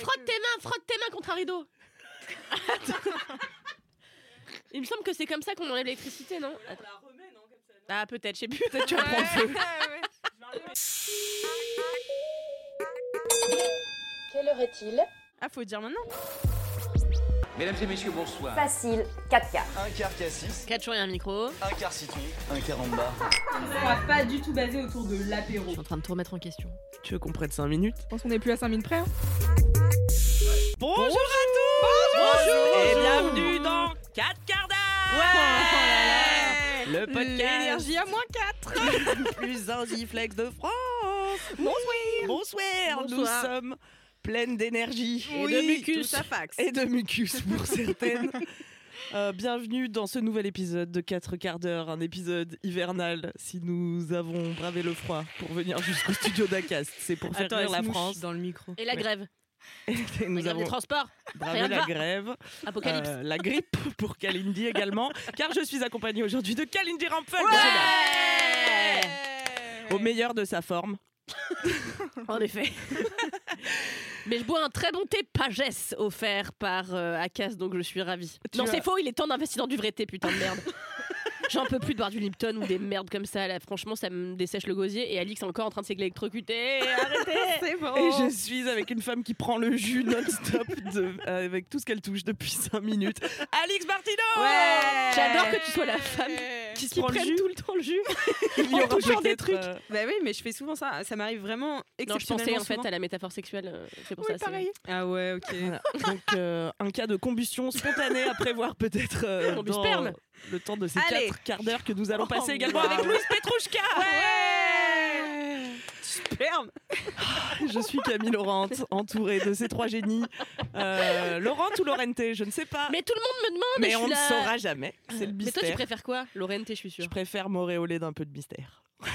Frotte tes mains, frotte tes mains contre un rideau. Il me semble que c'est comme ça qu'on enlève l'électricité, non Attends. Ah, peut-être, je sais plus. Peut-être tu vas prendre feu. Quelle heure est-il Ah, faut dire maintenant. Mesdames et messieurs, bonsoir. Facile, 4 quarts. Un quart K6, 4 jours et un micro. un quart citron, un quart en bas. On va pas du tout basé autour de l'apéro. Je suis en train de tout remettre en question. Tu veux qu'on prenne 5 minutes Je pense qu'on est plus à 5 minutes près. hein. Bonjour, à tous Bonjour. Et bienvenue dans 4 quarts d'heure Le podcast L'énergie à moins 4 le plus enziflex de France Bonsoir Bonsoir Nous Bonsoir. sommes pleines d'énergie Et de mucus. Et de mucus pour certaines Euh, bienvenue dans ce nouvel épisode de 4 quarts d'heure, un épisode hivernal si nous avons bravé le froid pour venir jusqu'au studio d'Acast. C'est pour faire rire la France. dans le micro. Et la Ouais. grève. Nous avons des transports. ne la grève. Apocalypse. Euh, la grippe pour Kalindi également, car je suis accompagnée aujourd'hui de Kalindi Rampfel, au meilleur de sa forme. En effet. Mais je bois un très bon thé Pagès offert par euh, Acas, donc je suis ravie. Tu non, c'est faux, il est temps d'investir dans du vrai thé, putain de merde. J'en peux plus de boire du Lipton ou des merdes comme ça. Là, franchement, ça me dessèche le gosier. Et Alix est encore en train de s'électrocuter. Arrêtez C'est bon. Et je suis avec une femme qui prend le jus non-stop euh, avec tout ce qu'elle touche depuis 5 minutes. Alix Martino Ouais. J'adore que tu sois la femme Qui se qui prend le prenne jus tout le temps le jus. Il y en aura touchant des trucs. euh, Bah oui, mais je fais souvent ça. Ça m'arrive vraiment Non, je exceptionnellement pensais en fait à la métaphore sexuelle. euh, C'est pour Oui, ça. c'est- pareil. Ah ouais, ok. Voilà. Donc euh, un cas de combustion spontanée à prévoir peut-être euh, dans sperme. Le temps de ces Allez. 4 quarts d'heure que nous allons Oh, passer également avec Louise Petrouchka. Ouais Sperme Je suis Camille Laurent, entourée de ces trois génies. Euh, Laurent ou Laurenté, je ne sais pas. Mais tout le monde me demande. Mais on ne saura jamais. C'est le Mais toi, tu mystère. préfères quoi? Lorraine, je suis sûre. Je préfère m'auréoler d'un peu de mystère.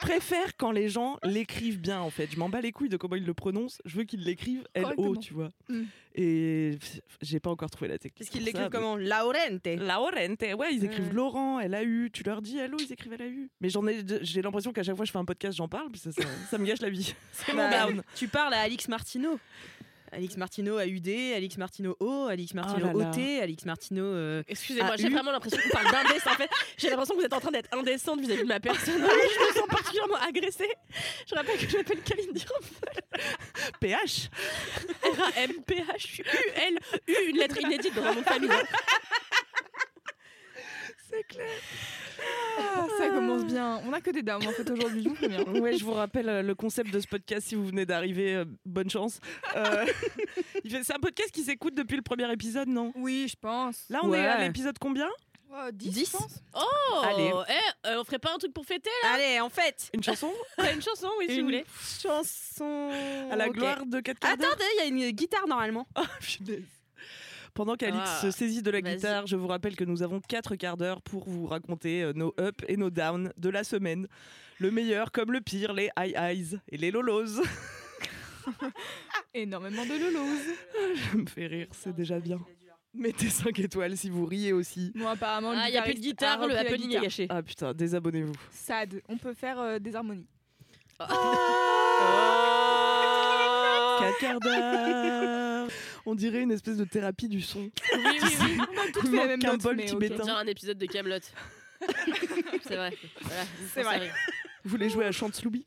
je préfère quand les gens l'écrivent bien en fait. Je m'en bats les couilles de comment ils le prononcent. Je veux qu'ils l'écrivent L-O, tu vois. Mm. Et j'ai pas encore trouvé la technique. Parce qu'ils l'écrivent comment? Laurente. mais- Laurente, ouais, ils écrivent. Laurent, L-A-U. Tu leur dis Hello, ils écrivent L-A-U. Mais j'en ai, j'ai l'impression qu'à chaque fois que je fais un podcast, j'en parle, puis ça, ça, ça me gâche la vie. C'est mon Bah, down. Tu parles à Alix Martineau. Alix Martineau AUD, Alix Martineau O, Alix Martineau Oh là là. OT, Alix Martineau. euh, Excusez-moi, j'ai U. vraiment l'impression qu'on parle d'indécence. En fait, j'ai l'impression que vous êtes en train d'être indécente vis-à-vis de ma personne. je me sens particulièrement agressée. Je rappelle que je m'appelle Kalindi PH. R-A-M-P-H-U-L-U, une lettre inédite dans mon nom de famille. C'est clair. Ah, ça commence bien. On a que des dames en fait aujourd'hui, je vous préviens. Ouais, je vous rappelle euh, le concept de ce podcast si vous venez d'arriver. euh, bonne chance. Euh, il fait- c'est un podcast qui s'écoute depuis le premier épisode, non? Oui, je pense. Là, on est à l'épisode combien? Oh, 10, Dix. je pense. Oh Allez. eh, euh, on ferait pas un truc pour fêter Allez, en fait, Une chanson? Là Une chanson, oui, si vous une voulez. chanson. à la gloire de 4 quarts d'heure Attendez, il y a une guitare normalement. Oh, punaise. Pendant qu'Alix Ah, se saisit de la guitare, je vous rappelle que nous avons 4 quarts d'heure pour vous raconter euh, nos ups et nos downs de la semaine. Le meilleur comme le pire, les high highs et les lolos. Énormément de lolos. Ça me fait rire, c'est déjà bien. Mettez 5 étoiles si vous riez aussi. Bon, apparemment, le Ah, il y a plus de guitare, le happening est gâché. Ah putain, désabonnez-vous. Sad. On peut faire euh, des harmonies. Oh. 4 quarts d'heure On dirait une espèce de thérapie du son. Oui, oui, oui. Toutes Il fait la même qu'un note, bol mais qui ok. m'éteint. On dirait un épisode de Camelot. C'est vrai. Voilà, C'est vrai. Vous voulez jouer à Chante Slooby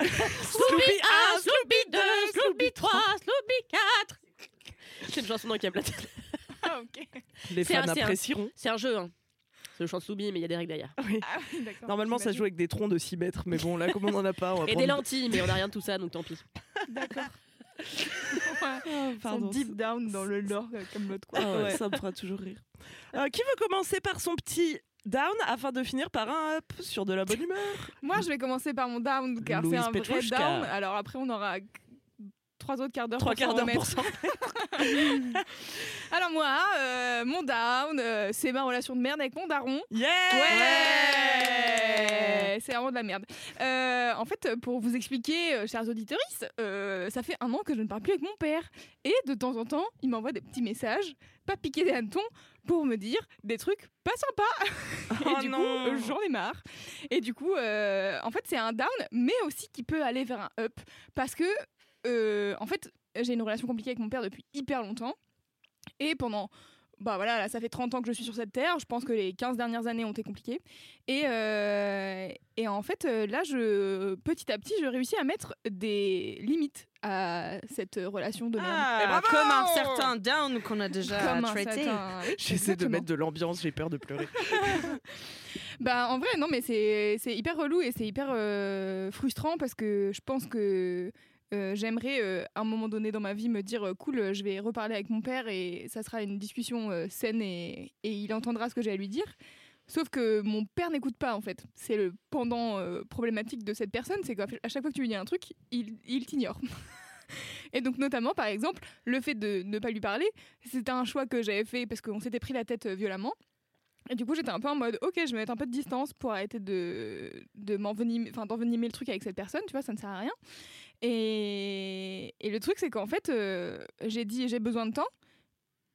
Sloopy 1, Sloopy 2, Sloopy 3, Sloopy 4. C'est une chanson dans Camelot. Ah, ok. Les fans un- apprécieront. C'est un jeu, hein. C'est le chant Sloopy, mais il y a des règles derrière. Ah, oui, d'accord. Normalement, ça j'imagine. joue avec des troncs de 6 mètres, mais bon, là, comme on en a pas, on va Et prendre... des lentilles, mais on n'a rien de tout ça, donc tant pis. D'accord. Ah, Son pardon. deep down dans le lore euh, comme l'autre quoi. Ah ouais, Ça me fera toujours rire. Euh, qui veut commencer par son petit down afin de finir par un up sur de la bonne humeur? Moi, je vais commencer par mon down, car c'est un vrai down. Alors après, on aura trois autres quarts d'heure Trois quarts d'heure remettre. pour s'en Alors moi, euh, mon down, euh, c'est ma relation de merde avec mon daron. Yeah Ouais, C'est vraiment de la merde. Euh, en fait, pour vous expliquer, chers auditeurs, ça fait un an que je ne parle plus avec mon père. Et de temps en temps, il m'envoie des petits messages, pas piqués des hannetons, pour me dire des trucs pas sympas. Oh et du non. coup, j'en ai marre. Et du coup, en fait, c'est un down, mais aussi qui peut aller vers un up. Parce que, euh, en fait, j'ai une relation compliquée avec mon père depuis hyper longtemps. Et pendant bah voilà, là, ça fait 30 ans que je suis sur cette terre. Je pense que les 15 dernières années ont été compliquées. Et, euh, et en fait, euh, là, je, petit à petit, je réussis à mettre des limites à cette relation de merde. Ah, Et bravo comme un certain down qu'on a déjà Comme un traité. certain- J'essaie de mettre de l'ambiance, j'ai peur de pleurer. Bah en vrai non mais c'est c'est hyper relou et c'est hyper euh, frustrant parce que je pense que euh, j'aimerais euh, à un moment donné dans ma vie me dire euh, cool je vais reparler avec mon père et ça sera une discussion saine et, et il entendra ce que j'ai à lui dire. Sauf que mon père n'écoute pas en fait. C'est le pendant problématique de cette personne, c'est qu'à chaque fois que tu lui dis un truc, il, il t'ignore. Et donc notamment par exemple le fait de ne pas lui parler, c'était un choix que j'avais fait parce qu'on s'était pris la tête violemment. Et du coup, j'étais un peu en mode, ok, je vais mettre un peu de distance pour arrêter de, de m'envenimer, enfin, d'envenimer le truc avec cette personne, tu vois, ça ne sert à rien. Et, et le truc, c'est qu'en fait, euh, j'ai dit, j'ai besoin de temps.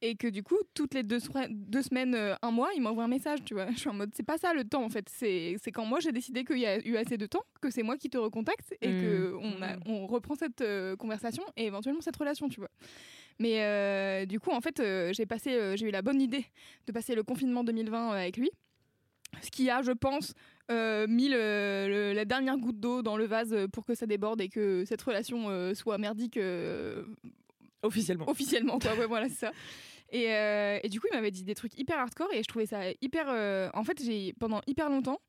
Et que du coup, toutes les deux, semaines, euh, un mois, il m'envoie un message, tu vois. Je suis en mode, c'est pas ça le temps, en fait. C'est quand moi, j'ai décidé qu'il y a eu assez de temps, que c'est moi qui te recontacte et Mm. que on, a, on reprend cette euh, conversation et éventuellement cette relation, tu vois. Mais du coup, en fait, j'ai passé, j'ai eu la bonne idée de passer le confinement 2020 avec lui. Ce qui a, je pense, mis le- le- la dernière goutte d'eau dans le vase pour que ça déborde et que cette relation euh, soit merdique euh, Officiellement. officiellement. Quoi. Ouais, voilà, c'est ça. Et, euh, et du coup, il m'avait dit des trucs hyper hardcore et je trouvais ça hyper. euh, En fait, j'ai pendant hyper longtemps,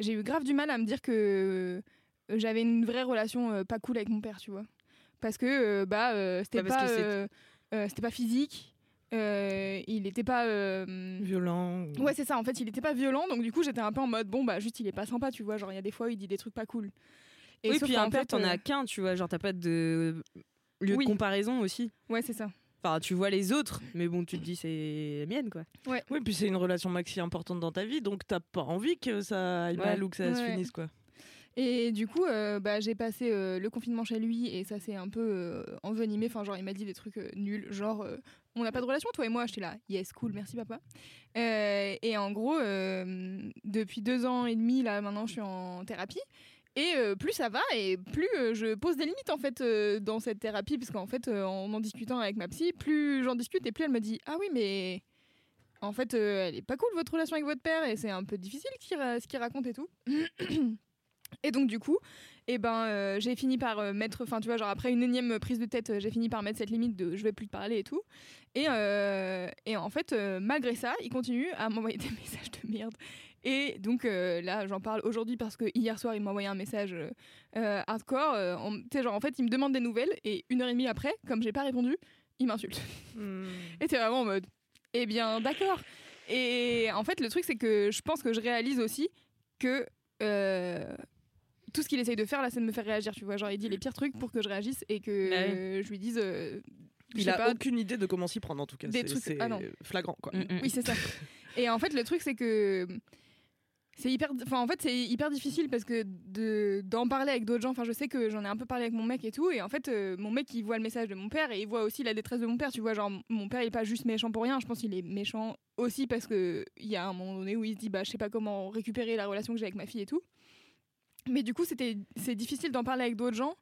j'ai eu grave du mal à me dire que euh, j'avais une vraie relation euh, pas cool avec mon père, tu vois. Parce que euh, bah euh, c'était parce pas euh, euh, c'était pas physique. Euh, il était pas euh, Violent. ou- Ouais, c'est ça. En fait, il était pas violent, donc du coup, j'étais un peu en mode bon, bah juste, il est pas sympa, tu vois. Genre, il y a des fois, où il dit des trucs pas cool. Et oui, puis père, fait, t'en euh, as qu'un, tu vois. Genre, t'as pas de lieu Oui. de comparaison aussi. Ouais, c'est ça. Enfin, tu vois les autres, mais bon, tu te dis, c'est la mienne, quoi. Oui, puis c'est une relation maxi importante dans ta vie, donc t'as pas envie que ça aille Ouais. mal ou que ça se Ouais. finisse, quoi. Et du coup, euh, bah, j'ai passé euh, le confinement chez lui et ça s'est un peu euh, envenimé. Enfin, genre, il m'a dit des trucs euh, nuls. Genre, euh, on n'a pas de relation, toi et moi. J'étais là, yes, cool, merci papa. Euh, et en gros, euh, depuis deux ans et demi, là, maintenant, je suis en thérapie. Et euh, plus ça va et plus je pose des limites en fait dans cette thérapie parce qu'en fait en en discutant avec ma psy plus j'en discute et plus elle me dit ah oui mais en fait elle est pas cool votre relation avec votre père et c'est un peu difficile ce qu'il raconte et tout et donc du coup et ben euh, j'ai fini par euh, mettre enfin tu vois genre après une énième prise de tête euh, j'ai fini par mettre cette limite de je vais plus te parler et tout. Et, et en fait malgré ça il continue à m'envoyer des messages de merde. Et donc là j'en parle aujourd'hui parce que hier soir il m'a envoyé un message hardcore tu sais genre en fait il me demande des nouvelles et une heure et demie après comme j'ai pas répondu il m'insulte. Et t'es vraiment en mode eh bien d'accord. Et en fait le truc c'est que je pense que je réalise aussi que tout ce qu'il essaye de faire là c'est de me faire réagir tu vois genre il dit les pires trucs pour que je réagisse et que Ouais. euh, je lui dise euh, Il a pas, aucune idée de comment s'y prendre, en tout cas. Des C'est- trucs- ah non. flagrant, quoi. Mm, mm. oui, c'est ça. Et en fait, le truc, c'est que c'est hyper, enfin, en fait, c'est hyper difficile parce que de d'en parler avec d'autres gens. Enfin, je sais que j'en ai un peu parlé avec mon mec et tout, et en fait, euh, mon mec, il voit le message de mon père et il voit aussi la détresse de mon père. Tu vois, genre, mon père, il est pas juste méchant pour rien. Je pense qu'il est méchant aussi parce que il y a un moment donné où il se dit, bah, je sais pas comment récupérer la relation que j'ai avec ma fille et tout. Mais du coup, c'était, c'est difficile d'en parler avec d'autres gens.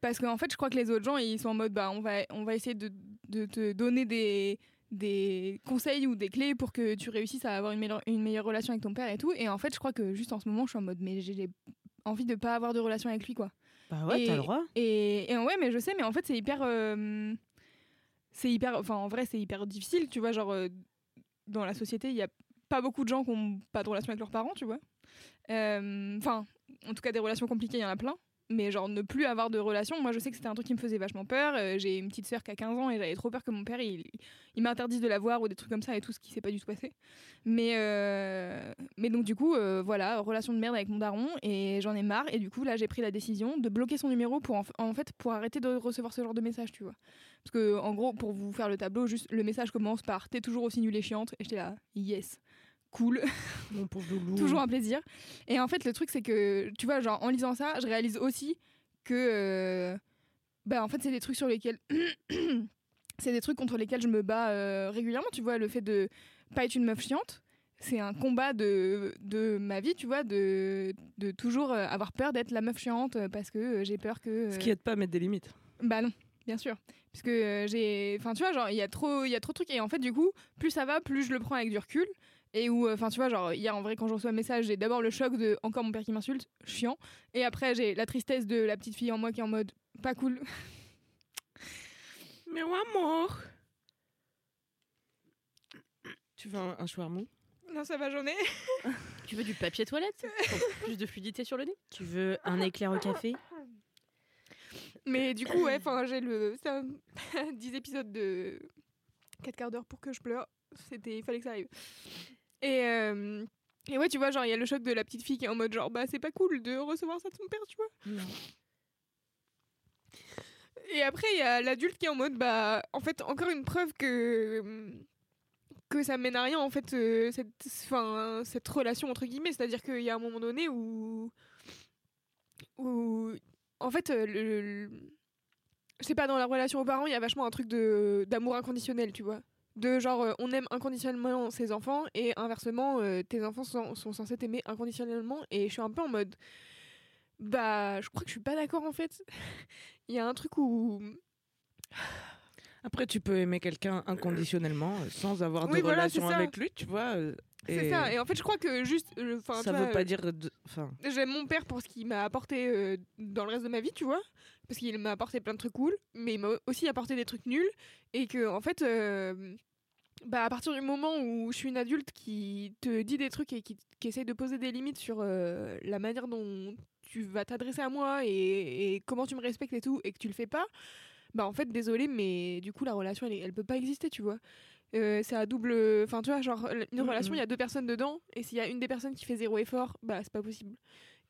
Parce qu'en fait, je crois que les autres gens, ils sont en mode, bah, on va, on va essayer de, de te donner des, des conseils ou des clés pour que tu réussisses à avoir une meilleure, une meilleure relation avec ton père et tout. Et en fait, je crois que juste en ce moment, je suis en mode, mais j'ai envie de pas avoir de relation avec lui, quoi. Bah ouais, t'as le droit. Et, et ouais, mais je sais, mais en fait, c'est hyper. euh, c'est hyper. Enfin, en vrai, c'est hyper difficile, tu vois. Genre, euh, dans la société, il y a pas beaucoup de gens qui ont pas de relation avec leurs parents, tu vois. Euh, Enfin, en tout cas, des relations compliquées, il y en a plein. mais genre ne plus avoir de relation. Moi, je sais que c'était un truc qui me faisait vachement peur. Euh, j'ai une petite sœur qui a 15 ans et j'avais trop peur que mon père il, il m'interdise de la voir ou des trucs comme ça et tout ce qui s'est pas du tout passé. Mais, euh, mais donc, du coup, euh, voilà, relation de merde avec mon daron et j'en ai marre. Et du coup, là, j'ai pris la décision de bloquer son numéro pour en fait pour arrêter de recevoir ce genre de message, tu vois. Parce que, en gros, pour vous faire le tableau, juste le message commence par T'es toujours aussi nulle et chiante. Et j'étais là, yes, cool. Mon pauvre loulou. toujours un plaisir. Et en fait, le truc, c'est que, tu vois, genre, en lisant ça, je réalise aussi que, euh, bah, en fait, c'est des trucs sur lesquels. c'est des trucs contre lesquels je me bats euh, régulièrement, tu vois, le fait de pas être une meuf chiante. C'est un combat de, de ma vie, tu vois, de, de toujours euh, avoir peur d'être la meuf chiante parce que euh, j'ai peur que. Ce euh, qui aide pas à mettre des limites. bah non, bien sûr. Parce que j'ai. Enfin, tu vois, genre, il y, a trop- il y a trop de trucs. Et en fait, du coup, plus ça va, plus je le prends avec du recul. Et où, euh, enfin, tu vois, genre, hier, en vrai, quand je reçois un message, j'ai d'abord le choc de encore mon père qui m'insulte, chiant. Et après, j'ai la tristesse de la petite fille en moi qui est en mode pas cool. Mais amour. Tu veux un, un shawarma? Non, ça va, j'en ai. Tu veux du papier toilette? Pour Plus de fluidité sur le nez? Tu veux un éclair au café? Mais du coup, ouais, enfin, j'ai le. Un- 10 épisodes de 4 quarts d'heure pour que je pleure. C'était. Il fallait que ça arrive. Et. euh, Et ouais, tu vois, genre, il y a le choc de la petite fille qui est en mode, genre, bah, c'est pas cool de recevoir ça de son père, tu vois. Non. Et après, il y a l'adulte qui est en mode, bah, en fait, encore une preuve que que ça mène à rien, en fait, euh, cette, enfin, cette relation, entre guillemets. C'est-à-dire qu'il y a un moment donné où... où en fait, euh, le, le- je sais pas, dans la relation aux parents, il y a vachement un truc de d'amour inconditionnel, tu vois. De genre, euh, on aime inconditionnellement ses enfants et inversement, euh, tes enfants sont, sont censés t'aimer inconditionnellement. Et je suis un peu en mode, bah, je crois que je suis pas d'accord en fait. Il y a un truc où. Après, tu peux aimer quelqu'un inconditionnellement euh, sans avoir de Oui, relation avec lui, tu vois. C'est et ça. Et en fait, je crois que juste. ça veut pas dire. de- Enfin, J'aime mon père pour ce qu'il m'a apporté euh, dans le reste de ma vie, tu vois. Parce qu'il m'a apporté plein de trucs cool, mais il m'a aussi apporté des trucs nuls. Et que, en fait, euh, bah, à partir du moment où je suis une adulte qui te dit des trucs et qui, qui essaye de poser des limites sur euh, la manière dont tu vas t'adresser à moi et, et comment tu me respectes et tout, et que tu le fais pas, bah, en fait, désolé, mais du coup, la relation, elle, elle peut pas exister, tu vois. Euh, c'est à double. Enfin, tu vois, genre, une Mhm. relation, il y a deux personnes dedans, et s'il y a une des personnes qui fait zéro effort, bah, c'est pas possible.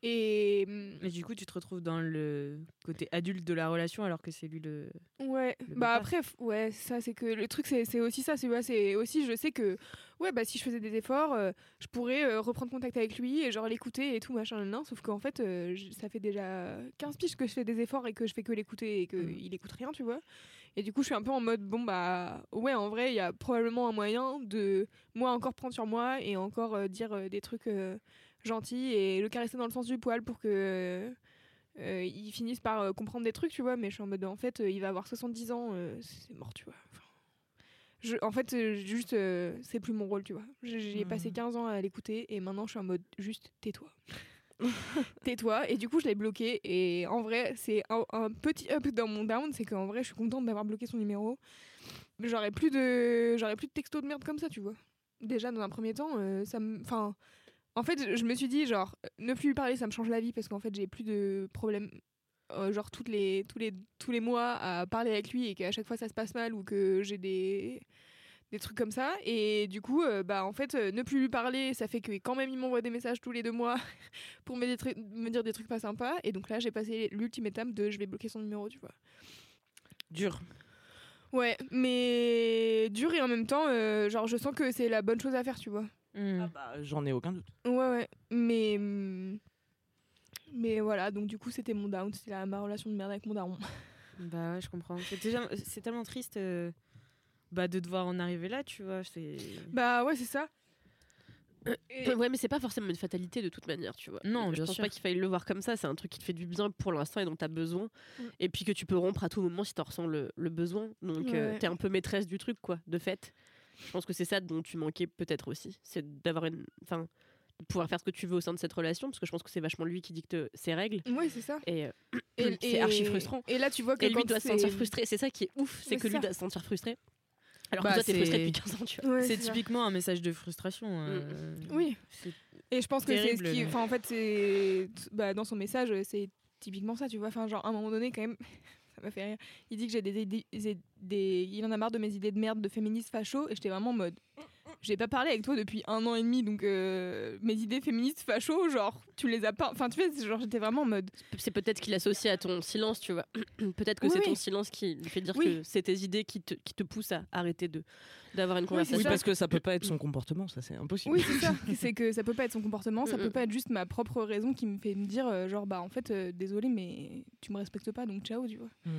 Et. Mais du coup, tu te retrouves dans le côté adulte de la relation alors que c'est lui le. Ouais, le bah après, ouais, ça c'est que le truc c'est aussi ça, c'est ouais, c'est aussi je sais que ouais bah si je faisais des efforts, euh, je pourrais euh, reprendre contact avec lui et genre l'écouter et tout machin non, sauf qu'en fait euh, ça fait déjà 15 piges que je fais des efforts et que je fais que l'écouter et que Mm. il écoute rien, tu vois. Et du coup, je suis un peu en mode bon bah ouais, en vrai, il y a probablement un moyen de moi encore prendre sur moi et encore dire des trucs gentils et le caresser dans le sens du poil pour que euh, ils finissent par euh, comprendre des trucs, tu vois, mais je suis en mode, en fait, euh, il va avoir 70 ans, c'est mort, tu vois. Enfin, je, en fait, juste, c'est plus mon rôle, tu vois. J'ai Mhm. passé 15 ans à l'écouter et maintenant je suis en mode, juste, tais-toi. tais-toi. Et du coup, je l'ai bloqué. Et en vrai, c'est un, un petit up dans mon down, c'est qu'en vrai, je suis contente d'avoir bloqué son numéro. J'aurais plus de, j'aurais plus de textos de merde comme ça, tu vois. Déjà, dans un premier temps, euh, ça me, enfin, en fait, je me suis dit, genre, euh, ne plus lui parler, ça me change la vie parce qu'en fait, j'ai plus de problèmes, euh, genre, toutes les, tous, les, tous les mois à parler avec lui et qu'à chaque fois ça se passe mal ou que j'ai des, des trucs comme ça. Et du coup, euh, bah, en fait, euh, ne plus lui parler, ça fait que quand même il m'envoie des messages tous les deux mois pour me, me dire des trucs pas sympas. Et donc là, j'ai passé l'ultime étape de je vais bloquer son numéro, tu vois. dur. Ouais, mais dur et en même temps, genre, je sens que c'est la bonne chose à faire, tu vois. Hmm. Bah, J'en ai aucun doute. Ouais, ouais. Mais. hum, Mais voilà, donc du coup, c'était mon down. C'était la- ma relation de merde avec mon daron. Bah ouais, je comprends. C'est déjà, c'est tellement triste euh, bah, de devoir en arriver là, tu vois. C'est. Bah ouais, c'est ça. Et- Ouais, mais c'est pas forcément une fatalité de toute manière, tu vois. Non, je bien pense sûr. pas qu'il faille le voir comme ça. C'est un truc qui te fait du bien pour l'instant et dont tu as besoin. Mm. Et puis que tu peux rompre à tout moment si tu ressens le, le besoin. Donc euh, Ouais. t'es un peu maîtresse du truc, quoi, de fait. Je pense que c'est ça dont tu manquais peut-être aussi. C'est d'avoir une. Enfin, de pouvoir faire ce que tu veux au sein de cette relation. Parce que je pense que c'est vachement lui qui dicte ses règles. Ouais, c'est ça. Et, euh, Et, c'est archi frustrant. Et là, tu vois que Et lui quand doit se sentir frustré. C'est ça qui est ouf, c'est que lui ça. doit se sentir frustré. Alors Bah, que toi, t'es frustré depuis 15 ans, tu vois. Ouais, c'est ça. typiquement un message de frustration. euh, Oui. c'est- Et je pense que c'est ce qui. Enfin, en fait, c'est. Bah, dans son message, c'est typiquement ça, tu vois. Enfin, genre, à un moment donné, quand même, ça m'a fait rire. Il dit que j'ai des, idées- des, Il en a marre de mes idées de merde de féministe facho, et j'étais vraiment en mode. J'ai pas parlé avec toi depuis un an et demi, donc euh, mes idées féministes facho, genre, tu les as pas. Enfin, tu vois, c'est genre, j'étais vraiment en mode. C'est peut-être qu'il associe à ton silence, tu vois. peut-être que Oui, c'est oui. ton silence qui lui fait dire Oui. que c'est tes idées qui te, qui te poussent à arrêter de d'avoir une conversation. Oui, parce que ça peut pas être son comportement, ça c'est impossible. Oui, c'est ça. c'est que ça peut pas être son comportement, ça Mm, peut mm. pas être juste ma propre raison qui me fait me dire, euh, genre, bah en fait, euh, désolé, mais tu me respectes pas, donc ciao, tu vois. Hmm.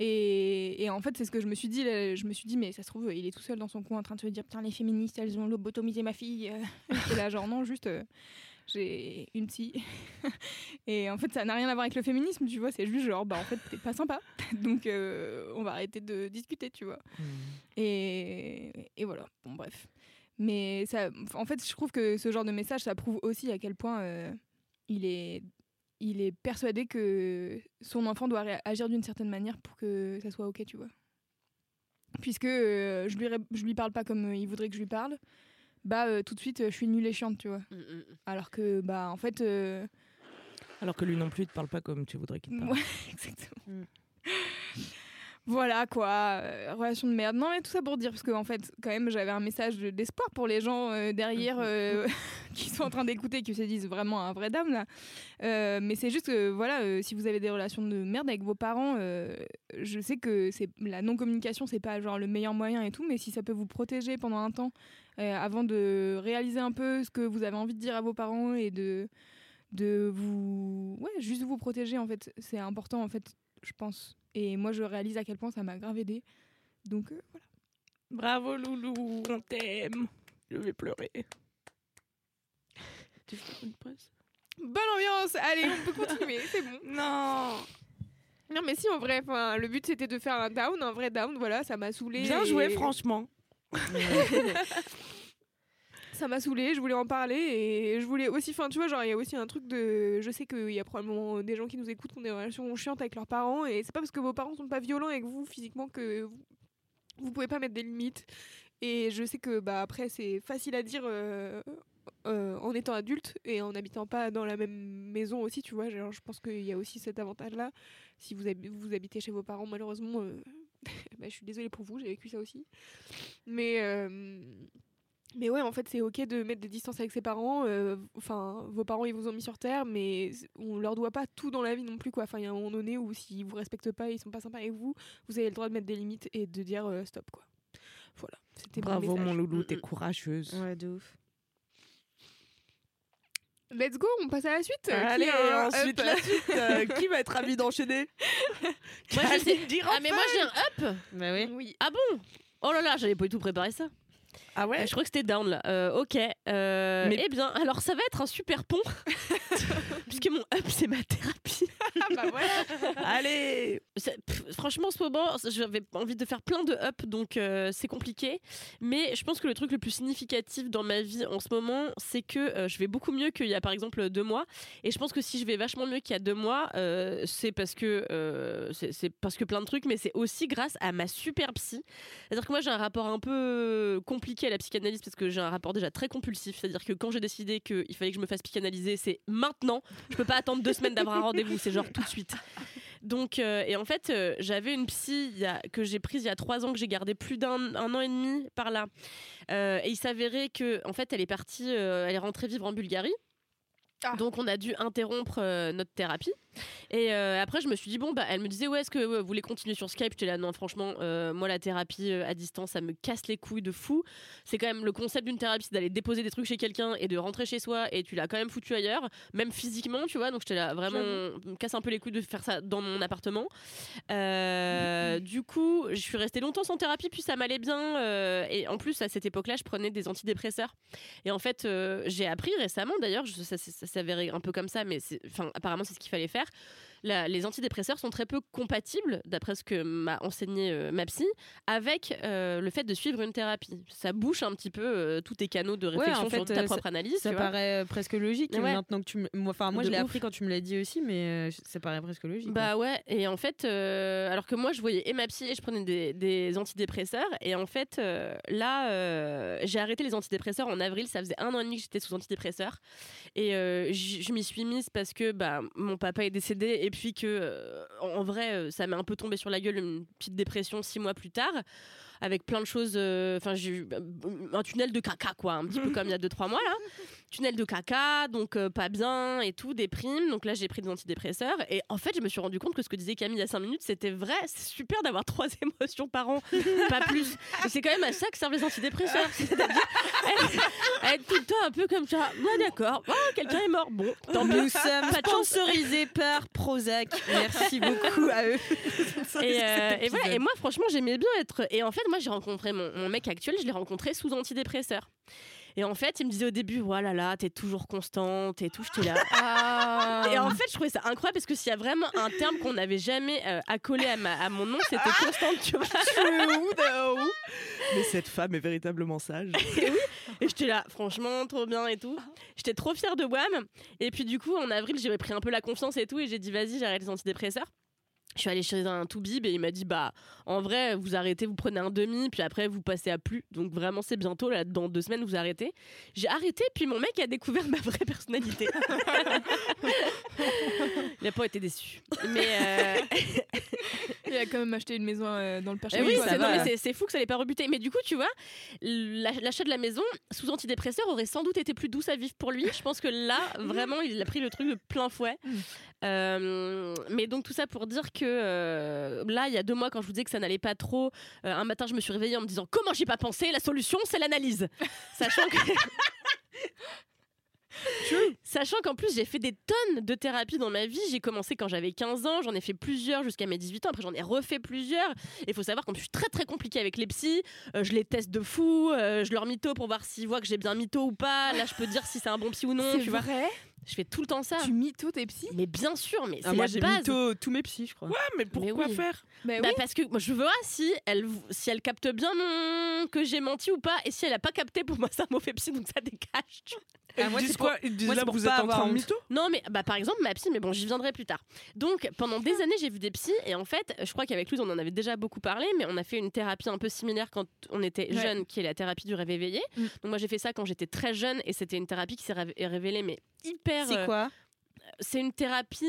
Et, et en fait, c'est ce que je me suis dit. là, Je me suis dit, mais ça se trouve, il est tout seul dans son coin en train de se dire, putain, les féministes, elles ont lobotomisé ma fille. Et là, genre, non, juste, euh, j'ai une psy. et en fait, ça n'a rien à voir avec le féminisme, tu vois. C'est juste, genre, bah en fait, t'es pas sympa. Donc, euh, on va arrêter de discuter, tu vois. Hmm. Et, et voilà, bon bref. Mais ça, en fait, je trouve que ce genre de message, ça prouve aussi à quel point euh, il, est, il est persuadé que son enfant doit agir d'une certaine manière pour que ça soit ok, tu vois. Puisque euh, je, lui, je lui parle pas comme euh, il voudrait que je lui parle, bah euh, tout de suite, euh, je suis nulle et chiante, tu vois. Mm, mm, mm. Alors que, bah en fait, euh, Alors que lui non plus, il te parle pas comme tu voudrais qu'il te parle. Ouais, exactement. Mm. Voilà quoi, euh, relation de merde. Non mais tout ça pour dire parce que en fait quand même j'avais un message de- d'espoir pour les gens euh, derrière euh, qui sont en train d'écouter qui se disent vraiment un vrai dame là. Euh, mais c'est juste que voilà si vous avez des relations de merde avec vos parents, je sais que c'est la non communication c'est pas genre le meilleur moyen et tout, mais si ça peut vous protéger pendant un temps avant de réaliser un peu ce que vous avez envie de dire à vos parents et de de vous ouais juste vous protéger en fait c'est important en fait je pense. Et moi je réalise à quel point ça m'a grave aidé donc euh, voilà. Bravo Loulou, on t'aime. Je vais pleurer. Tu fais une pause? Bonne ambiance. Allez on peut continuer c'est bon. Non. Non mais si en vrai le but c'était de faire un down. Un vrai down voilà ça m'a saoulé Bien et- joué, franchement. ça m'a saoulé je voulais en parler et je voulais aussi enfin tu vois genre il y a aussi un truc de je sais qu'il y a probablement des gens qui nous écoutent qui ont des relations chiantes avec leurs parents et c'est pas parce que vos parents sont pas violents avec vous physiquement que vous, vous pouvez pas mettre des limites et je sais que bah après c'est facile à dire euh, euh, en étant adulte et en n'habitant pas dans la même maison aussi tu vois genre je pense qu'il y a aussi cet avantage là si vous, habi- vous habitez chez vos parents malheureusement euh, bah, je suis désolée pour vous j'ai vécu ça aussi. Mais euh, mais ouais, en fait, c'est ok de mettre des distances avec ses parents. euh, Enfin, vos parents, ils vous ont mis sur terre, mais on leur doit pas tout dans la vie non plus, quoi. Enfin, il y a un moment donné où s'ils vous respectent pas, ils sont pas sympas avec vous, vous avez le droit de mettre des limites et de dire euh, stop, quoi. Voilà. C'était Bravo mon Loulou, t'es Mm, mm. courageuse. Ouais, de ouf. Let's go, on passe à la suite. Allez, Qui a un ensuite up la suite. euh, qui va être ravi d'enchaîner? Moi, je sais- dire Ah, mais moi j'ai un up Bah oui. Oui. Ah bon? Oh là là, j'avais pas du tout préparé ça. Ah ouais Euh, Je crois que c'était down là. Euh, ok. Euh, Mais- Eh bien, alors ça va être un super pont. Puisque mon up, c'est ma thérapie. Ah bah voilà. Allez pff, franchement, en ce moment, j'avais envie de faire plein de up, donc euh, c'est compliqué. Mais je pense que le truc le plus significatif dans ma vie en ce moment, c'est que je vais beaucoup mieux qu'il y a par exemple deux mois. Et je pense que si je vais vachement mieux qu'il y a deux mois, c'est parce que c'est parce que plein de trucs, mais c'est aussi grâce à ma super psy. C'est-à-dire que moi j'ai un rapport un peu compliqué à la psychanalyse parce que j'ai un rapport déjà très compulsif. C'est-à-dire que quand j'ai décidé qu'il fallait que je me fasse psychanalyser, c'est maintenant. Je peux pas attendre deux semaines d'avoir un rendez-vous, c'est genre tout de suite. Donc, euh, et en fait, euh, j'avais une psy il y a- que j'ai prise il y a trois ans, que j'ai gardée plus d'un un an et demi par là. Euh, et il s'avérait que, en fait, elle est partie, elle est rentrée vivre en Bulgarie. Ah. Donc on a dû interrompre notre thérapie. Et euh, après je me suis dit bon bah elle me disait ouais est-ce que vous voulez continuer sur Skype? J'étais là non franchement euh, moi la thérapie euh, à distance ça me casse les couilles de fou. C'est quand même le concept d'une thérapie c'est d'aller déposer des trucs chez quelqu'un et de rentrer chez soi et tu l'as quand même foutu ailleurs même physiquement tu vois donc j'étais là vraiment me casse un peu les couilles de faire ça dans mon appartement. Euh, du coup je suis restée longtemps sans thérapie puis ça m'allait bien et en plus à cette époque là je prenais des antidépresseurs et en fait, j'ai appris récemment, d'ailleurs, ça, ça, ça s'avérait un peu comme ça, mais enfin, apparemment, c'est ce qu'il fallait faire faire. La- les antidépresseurs sont très peu compatibles, d'après ce que m'a enseigné euh, ma psy, avec euh, le fait de suivre une thérapie. Ça bouche un petit peu euh, tous tes canaux de réflexion en fait, sur ta euh, propre analyse. Ça paraît presque logique Ouais. maintenant que tu me... moi, moi, je l'ai appris quand tu me l'as dit aussi, mais ça paraît presque logique. Bah ouais, et en fait, alors que moi je voyais et ma psy et je prenais des, des antidépresseurs, et en fait, là, j'ai arrêté les antidépresseurs en avril, ça faisait un an et demi que j'étais sous antidépresseurs, et je m'y suis mise parce que bah, mon papa est décédé, et puis que euh, en en vrai, euh, ça m'est un peu tombé sur la gueule une petite dépression six mois plus tard. Avec plein de choses, euh, enfin j'ai eu euh, un tunnel de caca quoi, un petit peu comme il y a deux trois mois là, tunnel de caca, donc euh, pas bien et tout, déprime. Donc là j'ai pris des antidépresseurs et en fait je me suis rendu compte que ce que disait Camille il y a cinq minutes c'était vrai, c'est super d'avoir trois émotions par an, pas plus. Et c'est quand même à ça que servent les antidépresseurs, c'est-à-dire être, tout le temps un peu comme ça. Ouais d'accord, oh, quelqu'un est mort, bon, tant mieux. Nous sommes Pas sponsorisés par Prozac. Merci beaucoup à eux. Et, euh, et voilà, et moi franchement j'aimais bien être et en fait moi j'ai rencontré mon, mon mec actuel je l'ai rencontré sous antidépresseur. Et en fait il me disait au début voilà là t'es toujours constante et tout j'étais là Ah. et en fait je trouvais ça incroyable parce que s'il y a vraiment un terme qu'on n'avait jamais euh, accolé à, ma- à mon nom c'était constante tu vois. Mais cette femme est véritablement sage. et j'étais là franchement trop bien et tout. J'étais trop fière de Wham et puis du coup en avril j'ai pris un peu la confiance et tout et j'ai dit vas-y j'arrête les antidépresseurs je suis allée chez un toubib et il m'a dit bah en vrai vous arrêtez vous prenez un demi puis après vous passez à plus donc vraiment c'est bientôt là dans deux semaines vous arrêtez j'ai arrêté puis mon mec a découvert ma vraie personnalité il n'a pas été déçu mais euh, Il a quand même acheté une maison euh, dans le Perche. eh oui, ça c'est- fou que ça l'ait pas rebuté. Mais du coup, tu vois, la- l'achat de la maison sous antidépresseur aurait sans doute été plus douce à vivre pour lui. Je pense que là, vraiment, il a pris le truc de plein fouet. Euh, mais donc tout ça pour dire que euh, là, il y a deux mois, quand je vous disais que ça n'allait pas trop, euh, un matin, je me suis réveillée en me disant comment j'y ai pas pensé? La solution, c'est l'analyse, sachant que. Sachant qu'en plus j'ai fait des tonnes de thérapies dans ma vie, j'ai commencé quand j'avais 15 ans, j'en ai fait plusieurs jusqu'à mes 18 ans, après j'en ai refait plusieurs. Il faut savoir qu'en plus je suis très très compliquée avec les psys, Euh, je les teste de fou, euh, je leur mytho pour voir s'ils voient que j'ai bien mytho ou pas, là je peux dire si c'est un bon psy ou non, C'est tu vois. Je fais tout le temps ça. Tu mytho tes psys? Mais bien sûr, mais c'est Ah, moi, la j'ai base. mytho tous mes psys, je crois. Ouais, mais pourquoi oui. faire? Bah Bah, oui. parce que moi, je verrai si elle, si elle capte bien mon... que j'ai menti ou pas, et si elle a pas capté, pour moi c'est un mauvais psy, donc ça dégage. Ah, moi, Ils c'est disent quoi? Ils disent moi, là vous êtes en train de mytho? Non, mais bah, par exemple, ma psy, mais bon, j'y viendrai plus tard. Donc, pendant des années, j'ai vu des psys, et en fait, je crois qu'avec lui, on en avait déjà beaucoup parlé, mais on a fait une thérapie un peu similaire quand on était Ouais. jeune, qui est la thérapie du rêve éveillé. Mm. Donc, moi, j'ai fait ça quand j'étais très jeune, et c'était une thérapie qui s'est rév- révélée, mais hyper. C'est euh, quoi? C'est une thérapie